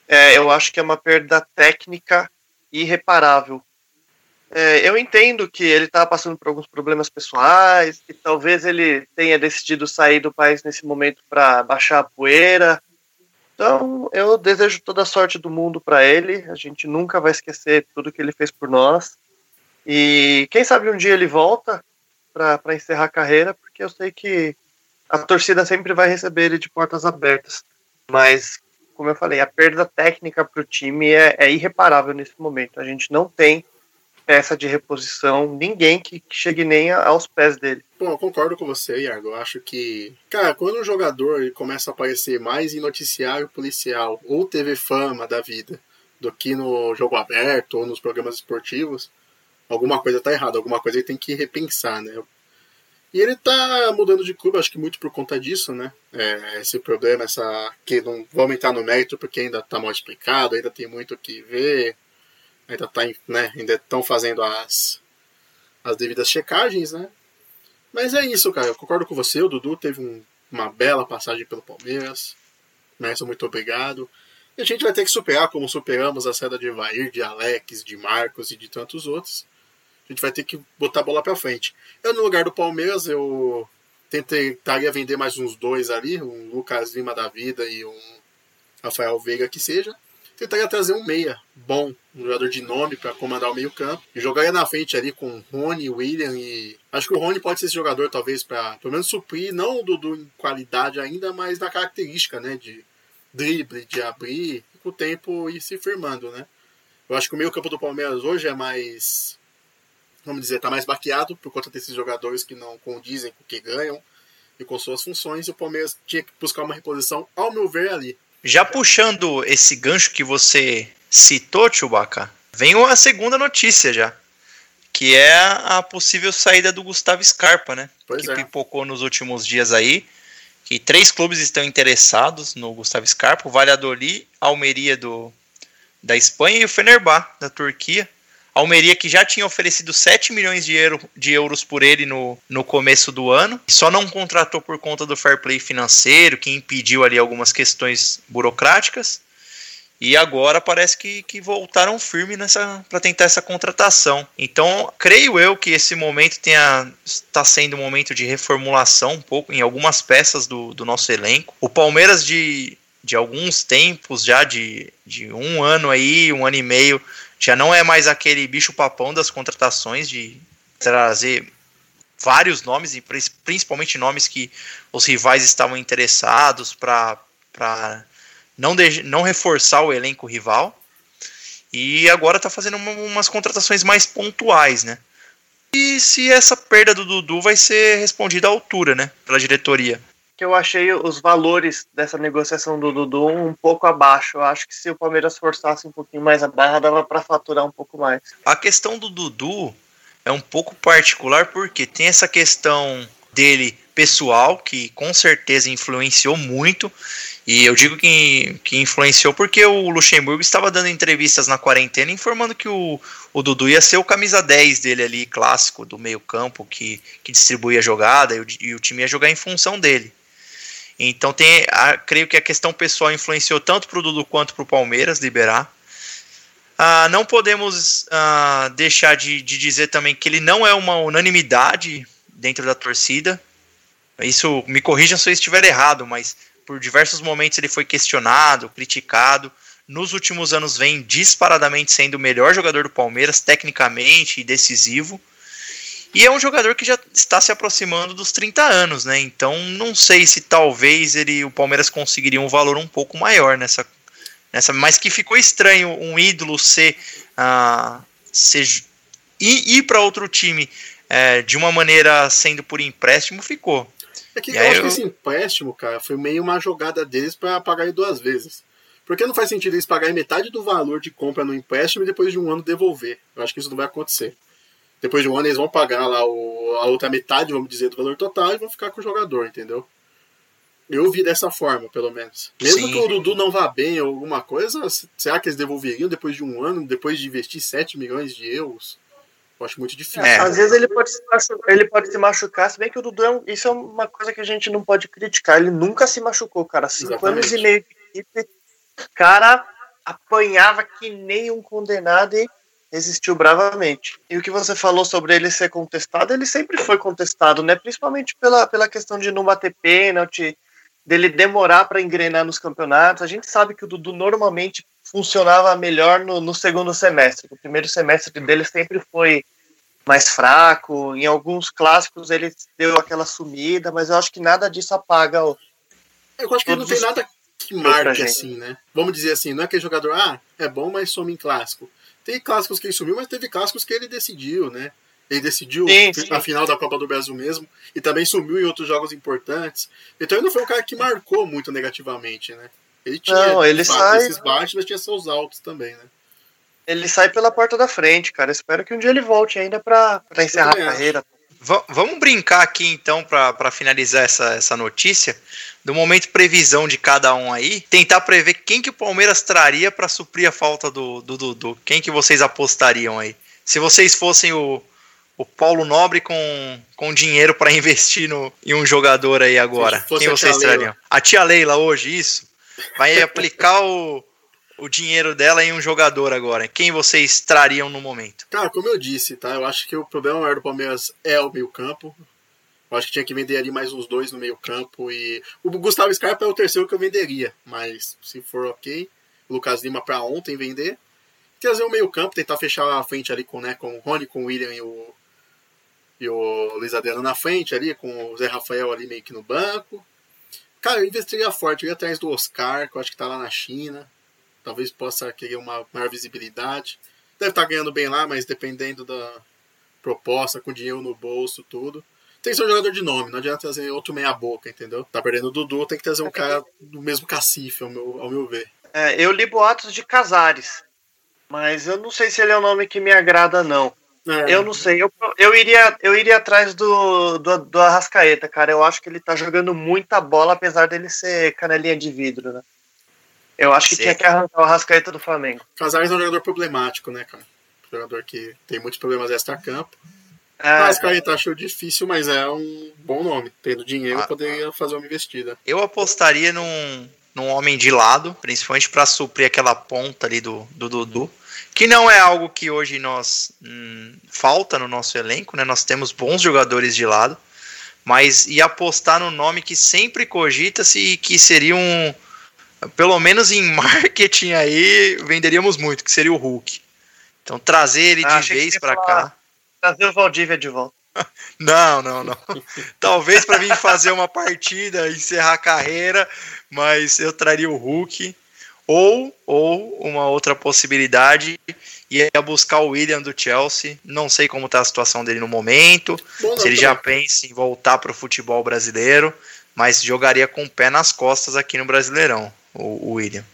é, eu acho que é uma perda técnica irreparável. É, eu entendo que ele está passando por alguns problemas pessoais, que talvez ele tenha decidido sair do país nesse momento para baixar a poeira. Então, eu desejo toda a sorte do mundo para ele. A gente nunca vai esquecer tudo que ele fez por nós. E quem sabe um dia ele volta para encerrar a carreira, porque eu sei que a torcida sempre vai receber ele de portas abertas. Mas, como eu falei, a perda técnica para o time é, é irreparável nesse momento. A gente não tem peça de reposição, ninguém que, chegue nem aos pés dele. Bom, eu concordo com você, Iago. Eu acho que, cara, quando um jogador começa a aparecer mais em noticiário policial ou TV Fama da vida do que no jogo aberto ou nos programas esportivos, alguma coisa tá errada, alguma coisa ele tem que repensar, né? E ele tá mudando de clube, acho que muito por conta disso, né? É, esse problema, essa. que não vou aumentar no mérito porque ainda tá mal explicado, ainda tem muito o que ver ainda tá, né, ainda estão fazendo as, as devidas checagens, né? Mas é isso, cara. Eu concordo com você. O Dudu teve um, uma bela passagem pelo Palmeiras. Mestre, muito obrigado. E a gente vai ter que superar, como superamos a saída de Evair, de Alex, de Marcos e de tantos outros. A gente vai ter que botar a bola pra frente. Eu, no lugar do Palmeiras, eu tentaria vender mais uns dois ali, um Lucas Lima da vida e um Rafael Veiga que seja tentaria trazer um meia bom, um jogador de nome para comandar o meio-campo. E jogaria na frente ali com Rony, William e. Acho que o Rony pode ser esse jogador, talvez, para pelo menos suprir, não o Dudu em qualidade ainda, mas na característica, né? De drible, de abrir, com o tempo ir se firmando, né? Eu acho que o meio-campo do Palmeiras hoje é mais. Vamos dizer, tá mais baqueado por conta desses jogadores que não condizem com o que ganham e com suas funções. E o Palmeiras tinha que buscar uma reposição, ao meu ver, ali. Já puxando esse gancho que você citou, Chewbacca, vem a segunda notícia já. Que é a possível saída do Gustavo Scarpa, né? Pois que é. pipocou nos últimos dias aí. Que três clubes estão interessados no Gustavo Scarpa: o Valladolid, a Almeria do, da Espanha e o Fenerbah da Turquia. Almeria que já tinha oferecido 7 milhões de, euro, de euros por ele no, no começo do ano, só não contratou por conta do fair play financeiro, que impediu ali algumas questões burocráticas. E agora parece que, que voltaram firme nessa para tentar essa contratação. Então, creio eu que esse momento tenha está sendo um momento de reformulação um pouco em algumas peças do, do nosso elenco. O Palmeiras de, de alguns tempos, já de, de um ano aí, um ano e meio, já não é mais aquele bicho papão das contratações de trazer vários nomes e principalmente nomes que os rivais estavam interessados para não, não reforçar o elenco rival e agora está fazendo uma, umas contratações mais pontuais, né? e se essa perda do Dudu vai ser respondida à altura, né, pela diretoria. Que eu achei os valores dessa negociação do Dudu um pouco abaixo. Eu acho que se o Palmeiras forçasse um pouquinho mais a barra, dava para faturar um pouco mais. A questão do Dudu é um pouco particular porque tem essa questão dele pessoal que com certeza influenciou muito e eu digo que, que influenciou porque o Luxemburgo estava dando entrevistas na quarentena informando que o, o Dudu ia ser o camisa 10 dele ali, clássico, do meio campo, que, que distribuía a jogada e o, e o time ia jogar em função dele. Então tem, a, creio que a questão pessoal influenciou tanto para o Dudu quanto para o Palmeiras liberar. Ah, não podemos ah, deixar de, de dizer também que ele não é uma unanimidade dentro da torcida. Isso me corrijam se eu estiver errado, mas por diversos momentos ele foi questionado, criticado. Nos últimos anos vem disparadamente sendo o melhor jogador do Palmeiras, tecnicamente e decisivo. E é um jogador que já está se aproximando dos 30 anos, né? Então não sei se talvez ele o Palmeiras conseguiria um valor um pouco maior nessa. nessa mas que ficou estranho um ídolo ser. Uh, ser ir, ir para outro time é, de uma maneira sendo por empréstimo ficou. É que eu acho eu... que esse empréstimo, cara, foi meio uma jogada deles para pagar ele duas vezes. Porque não faz sentido eles pagarem metade do valor de compra no empréstimo e depois de um ano devolver. Eu acho que isso não vai acontecer. Depois de um ano eles vão pagar lá o, a outra metade, vamos dizer, do valor total e vão ficar com o jogador, entendeu? Eu vi dessa forma, pelo menos. Mesmo Sim. que o Dudu não vá bem ou alguma coisa, será que eles devolveriam depois de um ano, depois de investir 7 milhões de euros? Eu acho muito difícil. É. Às vezes ele pode, se machucar, ele pode se machucar, se bem que o Dudu é um, isso é uma coisa que a gente não pode criticar. Ele nunca se machucou, cara. Cinco Exatamente. anos e meio de equipe, cara apanhava que nem um condenado e resistiu bravamente. E o que você falou sobre ele ser contestado, ele sempre foi contestado, né? Principalmente pela, pela questão de não bater pênalti, dele demorar para engrenar nos campeonatos. A gente sabe que o Dudu normalmente funcionava melhor no, no, segundo semestre. O primeiro semestre dele sempre foi mais fraco. Em alguns clássicos ele deu aquela sumida, mas eu acho que nada disso apaga o. Eu acho que não tem nada que marque assim, né? Vamos dizer assim, não é aquele jogador, ah, é bom, mas some em clássico. Tem clássicos que ele sumiu, mas teve clássicos que ele decidiu, né? Ele decidiu sim, sim. a final da Copa do Brasil mesmo e também sumiu em outros jogos importantes. Então ele não foi um cara que marcou muito negativamente, né? Ele tinha não, ele fato, sai... esses baixos, mas tinha seus altos também, né? Ele sai pela porta da frente, cara. Espero que um dia ele volte ainda pra encerrar a carreira. V vamos brincar aqui então para finalizar essa, essa notícia do momento previsão de cada um aí, tentar prever quem que o Palmeiras traria para suprir a falta do Dudu. Quem que vocês apostariam aí? Se vocês fossem o, o Paulo Nobre com, com dinheiro para investir no, em um jogador aí agora, quem vocês trariam? A tia Leila hoje, isso? Vai aplicar o, o dinheiro dela em um jogador agora. Quem vocês trariam no momento? Cara, como eu disse, tá? Eu acho que o problema maior do Palmeiras é o meio-campo. Eu acho que tinha que vender ali mais uns dois no meio-campo. E o Gustavo Scarpa é o terceiro que eu venderia. Mas se for ok, o Lucas Lima para ontem vender. Trazer o meio-campo, tentar fechar a frente ali com, né, com o Rony, com o William e o, e o Luiz Adriano na frente ali, com o Zé Rafael ali meio que no banco. Cara, eu investiria forte, eu ia atrás do Oscar, que eu acho que tá lá na China. Talvez possa querer uma maior visibilidade. Deve estar tá ganhando bem lá, mas dependendo da proposta, com dinheiro no bolso, tudo. Tem que ser um jogador de nome, não adianta trazer outro meia-boca, entendeu? Tá perdendo o Dudu, tem que trazer um cara do mesmo cacife, ao meu, ao meu ver. É, eu li boatos de Casares, mas eu não sei se ele é um nome que me agrada, não. É. Eu não sei, eu, eu, iria, eu iria atrás do, do, do Arrascaeta, cara. Eu acho que ele tá jogando muita bola, apesar dele ser canelinha de vidro, né? Eu acho que Sim. tinha que arrancar o Arrascaeta do Flamengo. Casares é um jogador problemático, né, cara? Um jogador que tem muitos problemas extra-campo. É, Arrascaeta achou difícil, mas é um bom nome. Tendo dinheiro, ah, poderia fazer uma investida. Eu apostaria num, num homem de lado, principalmente para suprir aquela ponta ali do, do Dudu que não é algo que hoje nós hum, falta no nosso elenco, né? Nós temos bons jogadores de lado, mas e apostar no nome que sempre cogita-se que seria um pelo menos em marketing aí venderíamos muito, que seria o Hulk. Então trazer ele ah, de vez para cá. Trazer o Valdívia de volta. não, não, não. Talvez para mim fazer uma partida, encerrar a carreira, mas eu traria o Hulk Ou, ou uma outra possibilidade ia buscar o William do Chelsea. Não sei como está a situação dele no momento. Bom, se ele já pensa em voltar para o futebol brasileiro, mas jogaria com o pé nas costas aqui no Brasileirão, o, o William.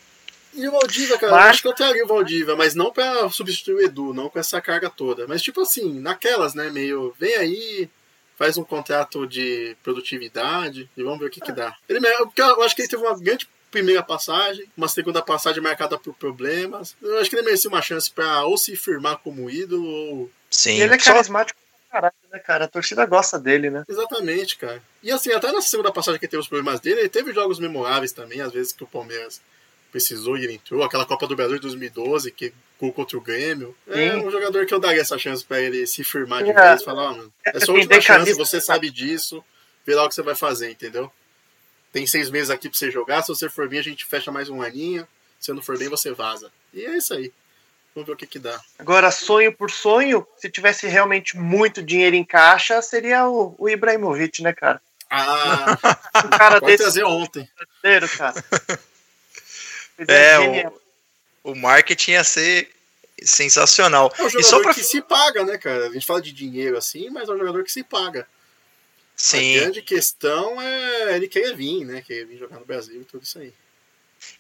E o Valdívia, cara, Mas- eu acho que eu traria o Valdívia, mas não pra substituir o Edu, não com essa carga toda. Mas tipo assim, naquelas, né, meio, vem aí, faz um contrato de produtividade e vamos ver o que que dá. Ele, porque eu acho que ele teve uma grande primeira passagem, uma segunda passagem marcada por problemas. Eu acho que ele merecia uma chance pra ou se firmar como ídolo ou... Sim, E ele é carismático caralho, né, cara? A torcida gosta dele, né? Exatamente, cara. E assim, até nessa segunda passagem que teve os problemas dele, ele teve jogos memoráveis também, às vezes que o Palmeiras precisou e ele entrou. Aquela Copa do Brasil de 2012, que gol contra o Grêmio. É Sim. um jogador que eu daria essa chance pra ele se firmar de É. vez, falar, ó, mano, é sua Assim, última chance, você sabe disso, vê lá o que você vai fazer, entendeu? Tem seis meses aqui pra você jogar, se você for bem, a gente fecha mais um aninho, se não for bem, você vaza. E é isso aí. Vamos ver o que que dá. Agora, sonho por sonho, se tivesse realmente muito dinheiro em caixa, seria o, o Ibrahimovic, né, cara? Ah, cara pode desse trazer ontem. brasileiro, cara. É, genial. o marketing ia ser sensacional. É um e só jogador pra. que se paga, né, cara? A gente fala de dinheiro assim, mas é um jogador que se paga. A Sim. grande questão é ele querer vir, né? Querer vir jogar no Brasil e tudo isso aí.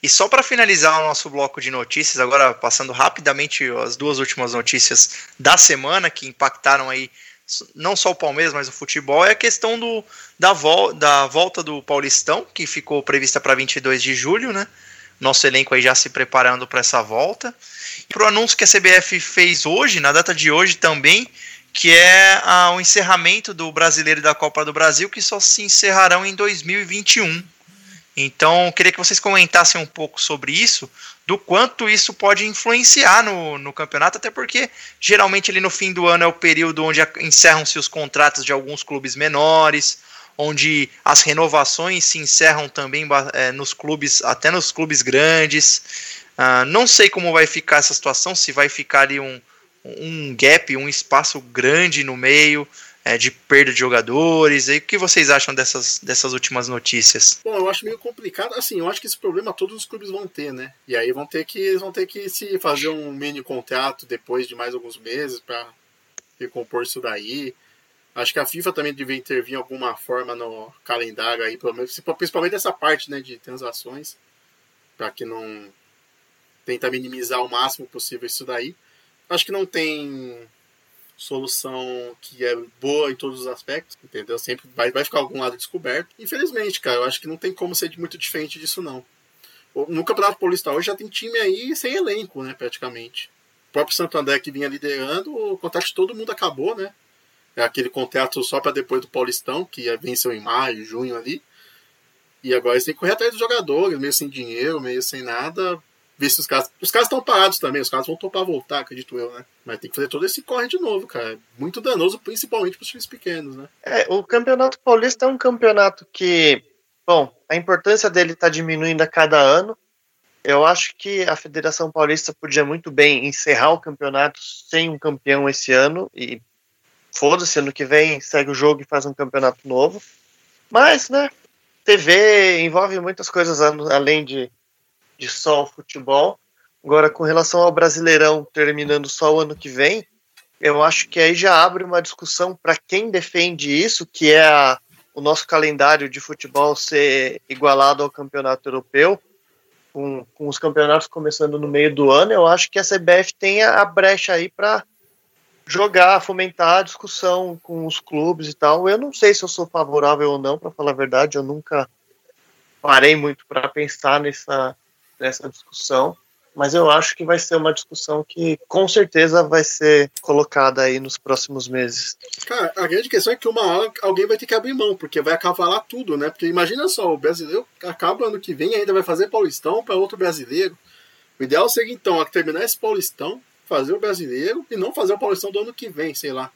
E só para finalizar o nosso bloco de notícias, agora passando rapidamente as duas últimas notícias da semana que impactaram aí não só o Palmeiras, mas o futebol, é a questão do, da, vol da volta do Paulistão, que ficou prevista para 22 de julho, né? Nosso elenco aí já se preparando para essa volta. E para o anúncio que a CBF fez hoje, na data de hoje também, que é ah, o encerramento do Brasileiro e da Copa do Brasil, que só se encerrarão em 2021. Então, queria que vocês comentassem um pouco sobre isso, do quanto isso pode influenciar no, no campeonato, até porque geralmente ali no fim do ano é o período onde encerram-se os contratos de alguns clubes menores, onde as renovações se encerram também eh, nos clubes, até nos clubes grandes. Ah, não sei como vai ficar essa situação, se vai ficar ali um, um gap, um espaço grande no meio eh, de perda de jogadores. E o que vocês acham dessas, dessas últimas notícias? Bom, eu acho meio complicado. Assim, eu acho que esse problema todos os clubes vão ter, né? E aí vão ter que eles vão ter que se fazer um mini contrato depois de mais alguns meses para recompor isso daí. Acho que a FIFA também devia intervir em alguma forma no calendário aí, pelo menos, principalmente essa parte, né, de transações, para que não tentar minimizar o máximo possível isso daí. Acho que não tem solução que é boa em todos os aspectos, entendeu? Sempre vai, vai ficar algum lado descoberto. Infelizmente, cara, eu acho que não tem como ser muito diferente disso, não. No Campeonato Paulista hoje já tem time aí sem elenco, né, praticamente. O próprio Santo André que vinha liderando, o contrato de todo mundo acabou, né? É aquele contrato só para depois do Paulistão, que ia- venceu em maio, junho ali. E agora eles têm que correr atrás dos jogadores, meio sem dinheiro, meio sem nada. Ver se os caras. Os caras estão parados também, os caras vão topar voltar, acredito eu, né? Mas tem que fazer todo esse corre de novo, cara. Muito danoso, principalmente para os times pequenos, né? É, o Campeonato Paulista é um campeonato que, bom, a importância dele está diminuindo a cada ano. Eu acho que a Federação Paulista podia muito bem encerrar o campeonato sem um campeão esse ano e foda-se, ano que vem segue o jogo e faz um campeonato novo. Mas, né, TV envolve muitas coisas além de, de só o futebol. Agora, com relação ao Brasileirão terminando só o ano que vem, eu acho que aí já abre uma discussão para quem defende isso, que é a- o nosso calendário de futebol ser igualado ao campeonato europeu, com, com os campeonatos começando no meio do ano. Eu acho que a CBF tem a, a brecha aí para jogar, fomentar a discussão com os clubes e tal. Eu não sei se eu sou favorável ou não, para falar a verdade, eu nunca parei muito para pensar nessa, nessa discussão. Mas eu acho que vai ser uma discussão que com certeza vai ser colocada aí nos próximos meses. Cara, a grande questão é que uma hora alguém vai ter que abrir mão, porque vai acavalar tudo, né? Porque imagina só, o brasileiro acaba ano que vem ainda vai fazer Paulistão para outro brasileiro. O ideal seria então terminar esse Paulistão, fazer o brasileiro e não fazer o Paulistão do ano que vem, sei lá.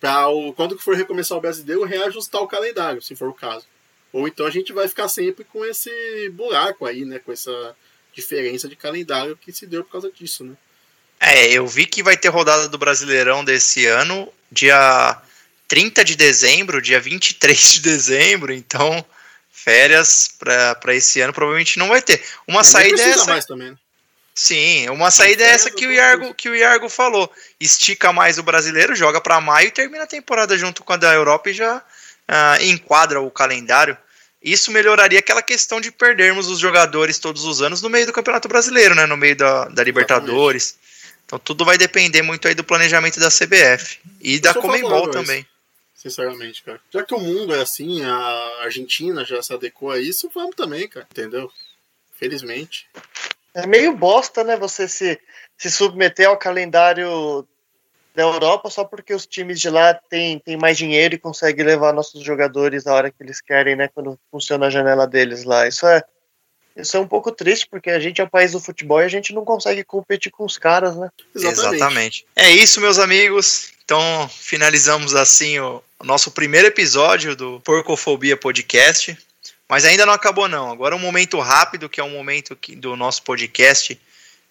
Pra o, quando for recomeçar o brasileiro, reajustar o calendário, se for o caso. Ou então a gente vai ficar sempre com esse buraco aí, né? Com essa diferença de calendário que se deu por causa disso, né? É, eu vi que vai ter rodada do Brasileirão desse ano, dia 30 de dezembro, dia 23 de dezembro, então férias para esse ano provavelmente não vai ter. Uma nem saída é essa. mais também. né? Sim, uma saída é essa que o Iargo, que o Iargo falou. Estica mais o brasileiro, joga para maio e termina a temporada junto com a da Europa e já ah, enquadra o calendário. Isso melhoraria aquela questão de perdermos os jogadores todos os anos no meio do Campeonato Brasileiro, né? No meio da, da Libertadores. Então tudo vai depender muito aí do planejamento da CBF. E da sou Comembol favorável a isso. também. Sinceramente, cara. Já que o mundo é assim, a Argentina já se adequou a isso, vamos também, cara. Entendeu? Felizmente. É meio bosta, né? Você se, se submeter ao calendário da Europa só porque os times de lá têm, têm mais dinheiro e conseguem levar nossos jogadores a hora que eles querem, né? Quando funciona a janela deles lá. Isso é, isso é um pouco triste, porque a gente é o país do futebol e a gente não consegue competir com os caras, né? Exatamente. É isso, meus amigos. Então, finalizamos assim o, o nosso primeiro episódio do Porcofobia Podcast. Mas ainda não acabou, não. Agora um momento rápido, que é um momento que- do nosso podcast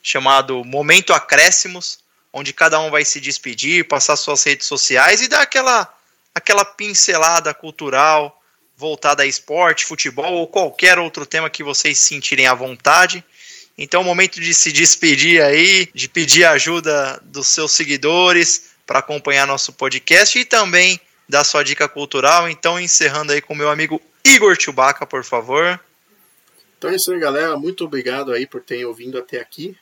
chamado Momento Acréscimos, onde cada um vai se despedir, passar suas redes sociais e dar aquela, aquela pincelada cultural voltada a esporte, futebol ou qualquer outro tema que vocês sentirem à vontade. Então, é o momento de se despedir aí, de pedir ajuda dos seus seguidores para acompanhar nosso podcast e também dar sua dica cultural. Então, encerrando aí com o meu amigo Igor Chewbacca, por favor. Então é isso aí, galera. Muito obrigado aí por terem ouvido até aqui.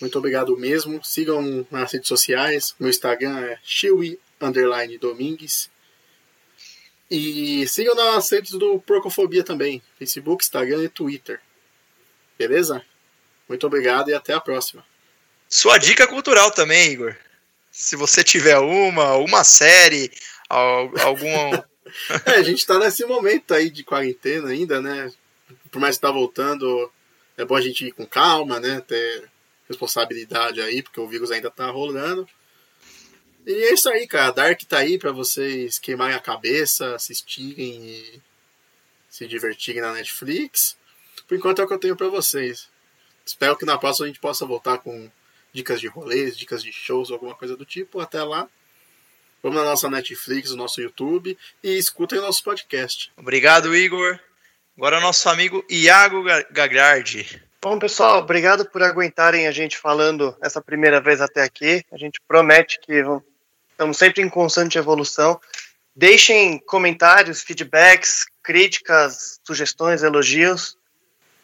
Muito obrigado mesmo. Sigam nas redes sociais. Meu Instagram é Chewy underline Domingues. E sigam nas redes do Procofobia também. Facebook, Instagram e Twitter. Beleza? Muito obrigado e até a próxima. Sua dica cultural também, Igor. Se você tiver uma, uma série, al- algum. É, a gente tá nesse momento aí de quarentena ainda, né? Por mais que tá voltando, é bom a gente ir com calma, né? Ter responsabilidade aí, porque o vírus ainda tá rolando. E é isso aí, cara. Dark tá aí pra vocês queimarem a cabeça, assistirem e se divertirem na Netflix. Por enquanto é o que eu tenho pra vocês. Espero que na próxima a gente possa voltar com dicas de rolês, dicas de shows, alguma coisa do tipo. Até lá. Vamos na nossa Netflix, no nosso YouTube e escutem o nosso podcast. Obrigado, Igor. Agora nosso amigo Iago Ga- Gagliardi. Bom, pessoal, obrigado por aguentarem a gente falando essa primeira vez até aqui. A gente promete que estamos sempre em constante evolução. Deixem comentários, feedbacks, críticas, sugestões, elogios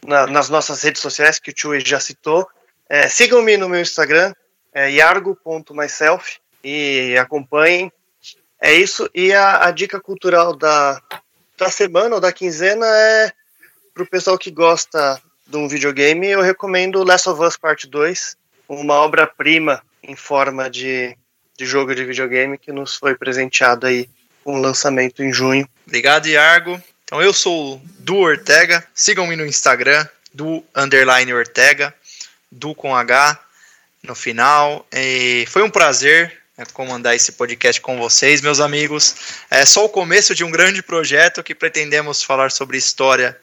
na- nas nossas redes sociais que o Chui já citou. É, Sigam-me no meu Instagram, é yargo.myself, e acompanhem. É isso. E a, a dica cultural da, da semana ou da quinzena é para o pessoal que gosta de um videogame, eu recomendo Last of Us Part 2, uma obra-prima em forma de, de jogo de videogame que nos foi presenteado aí com o lançamento em junho. Obrigado, Iargo. Então eu sou o Du Ortega. Sigam-me no Instagram, do underline Ortega, do com H no final. E foi um prazer né, comandar esse podcast com vocês, meus amigos. É só o começo de um grande projeto que pretendemos falar sobre história,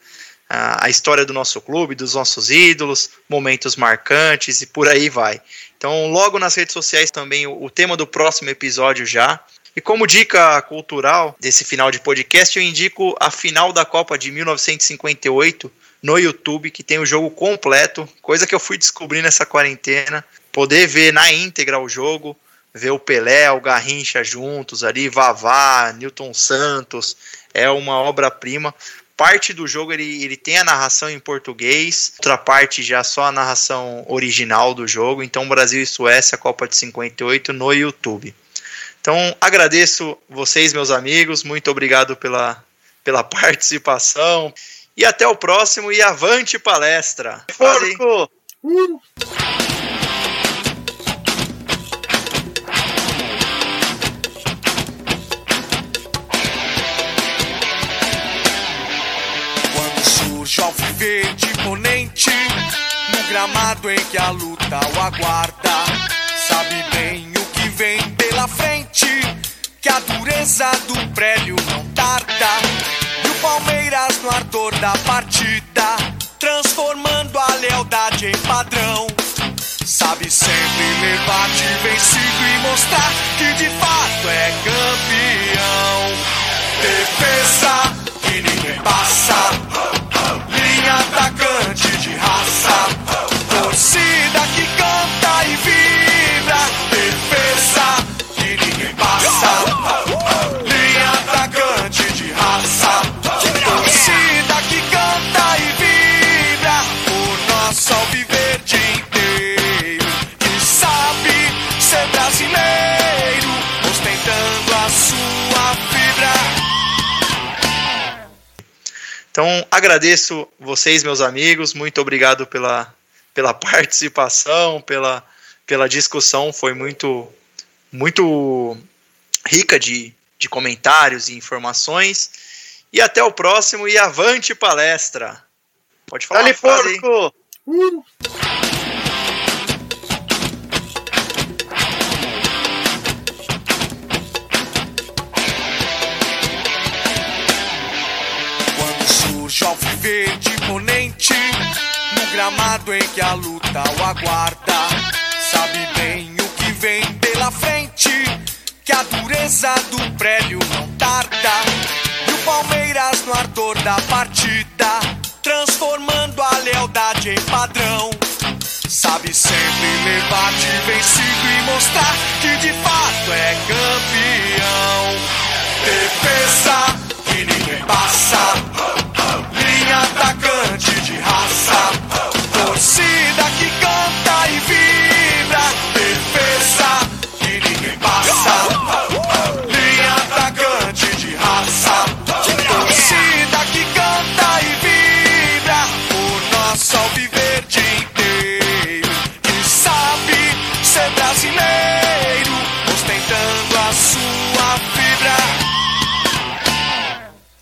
a história do nosso clube, dos nossos ídolos, momentos marcantes e por aí vai. Então, logo nas redes sociais também o, o tema do próximo episódio já. E como dica cultural desse final de podcast, eu indico a final da Copa de 1958 no YouTube, que tem o jogo completo, coisa que eu fui descobrir nessa quarentena. Poder ver na íntegra o jogo, ver o Pelé, o Garrincha juntos ali, Vavá, Newton Santos, é uma obra-prima. Parte do jogo ele, ele tem a narração em português, outra parte já só a narração original do jogo. Então, Brasil e Suécia, Copa de 58 no YouTube. Então, agradeço vocês, meus amigos, muito obrigado pela, pela participação. E até o próximo e avante palestra. Porco! Uh! Gramado em que a luta o aguarda Sabe bem o que vem pela frente Que a dureza do prédio não tarda E o Palmeiras no ardor da partida Transformando a lealdade em padrão Sabe sempre levar de vencido e mostrar que de fato é campeão. Defesa que ninguém passa. Então, agradeço vocês, meus amigos, muito obrigado pela, pela participação, pela, pela discussão, foi muito, muito rica de, de comentários e informações. E até o próximo e avante palestra! Pode falar. Dali porco! Uh. Verde imponente. No gramado em que a luta o aguarda Sabe bem o que vem pela frente. Que a dureza do prédio não tarda. E o Palmeiras no ardor da partida Transformando a lealdade em padrão. Sabe sempre levar de vencido e mostrar que de fato é campeão. Defesa atacante de raça. Torcida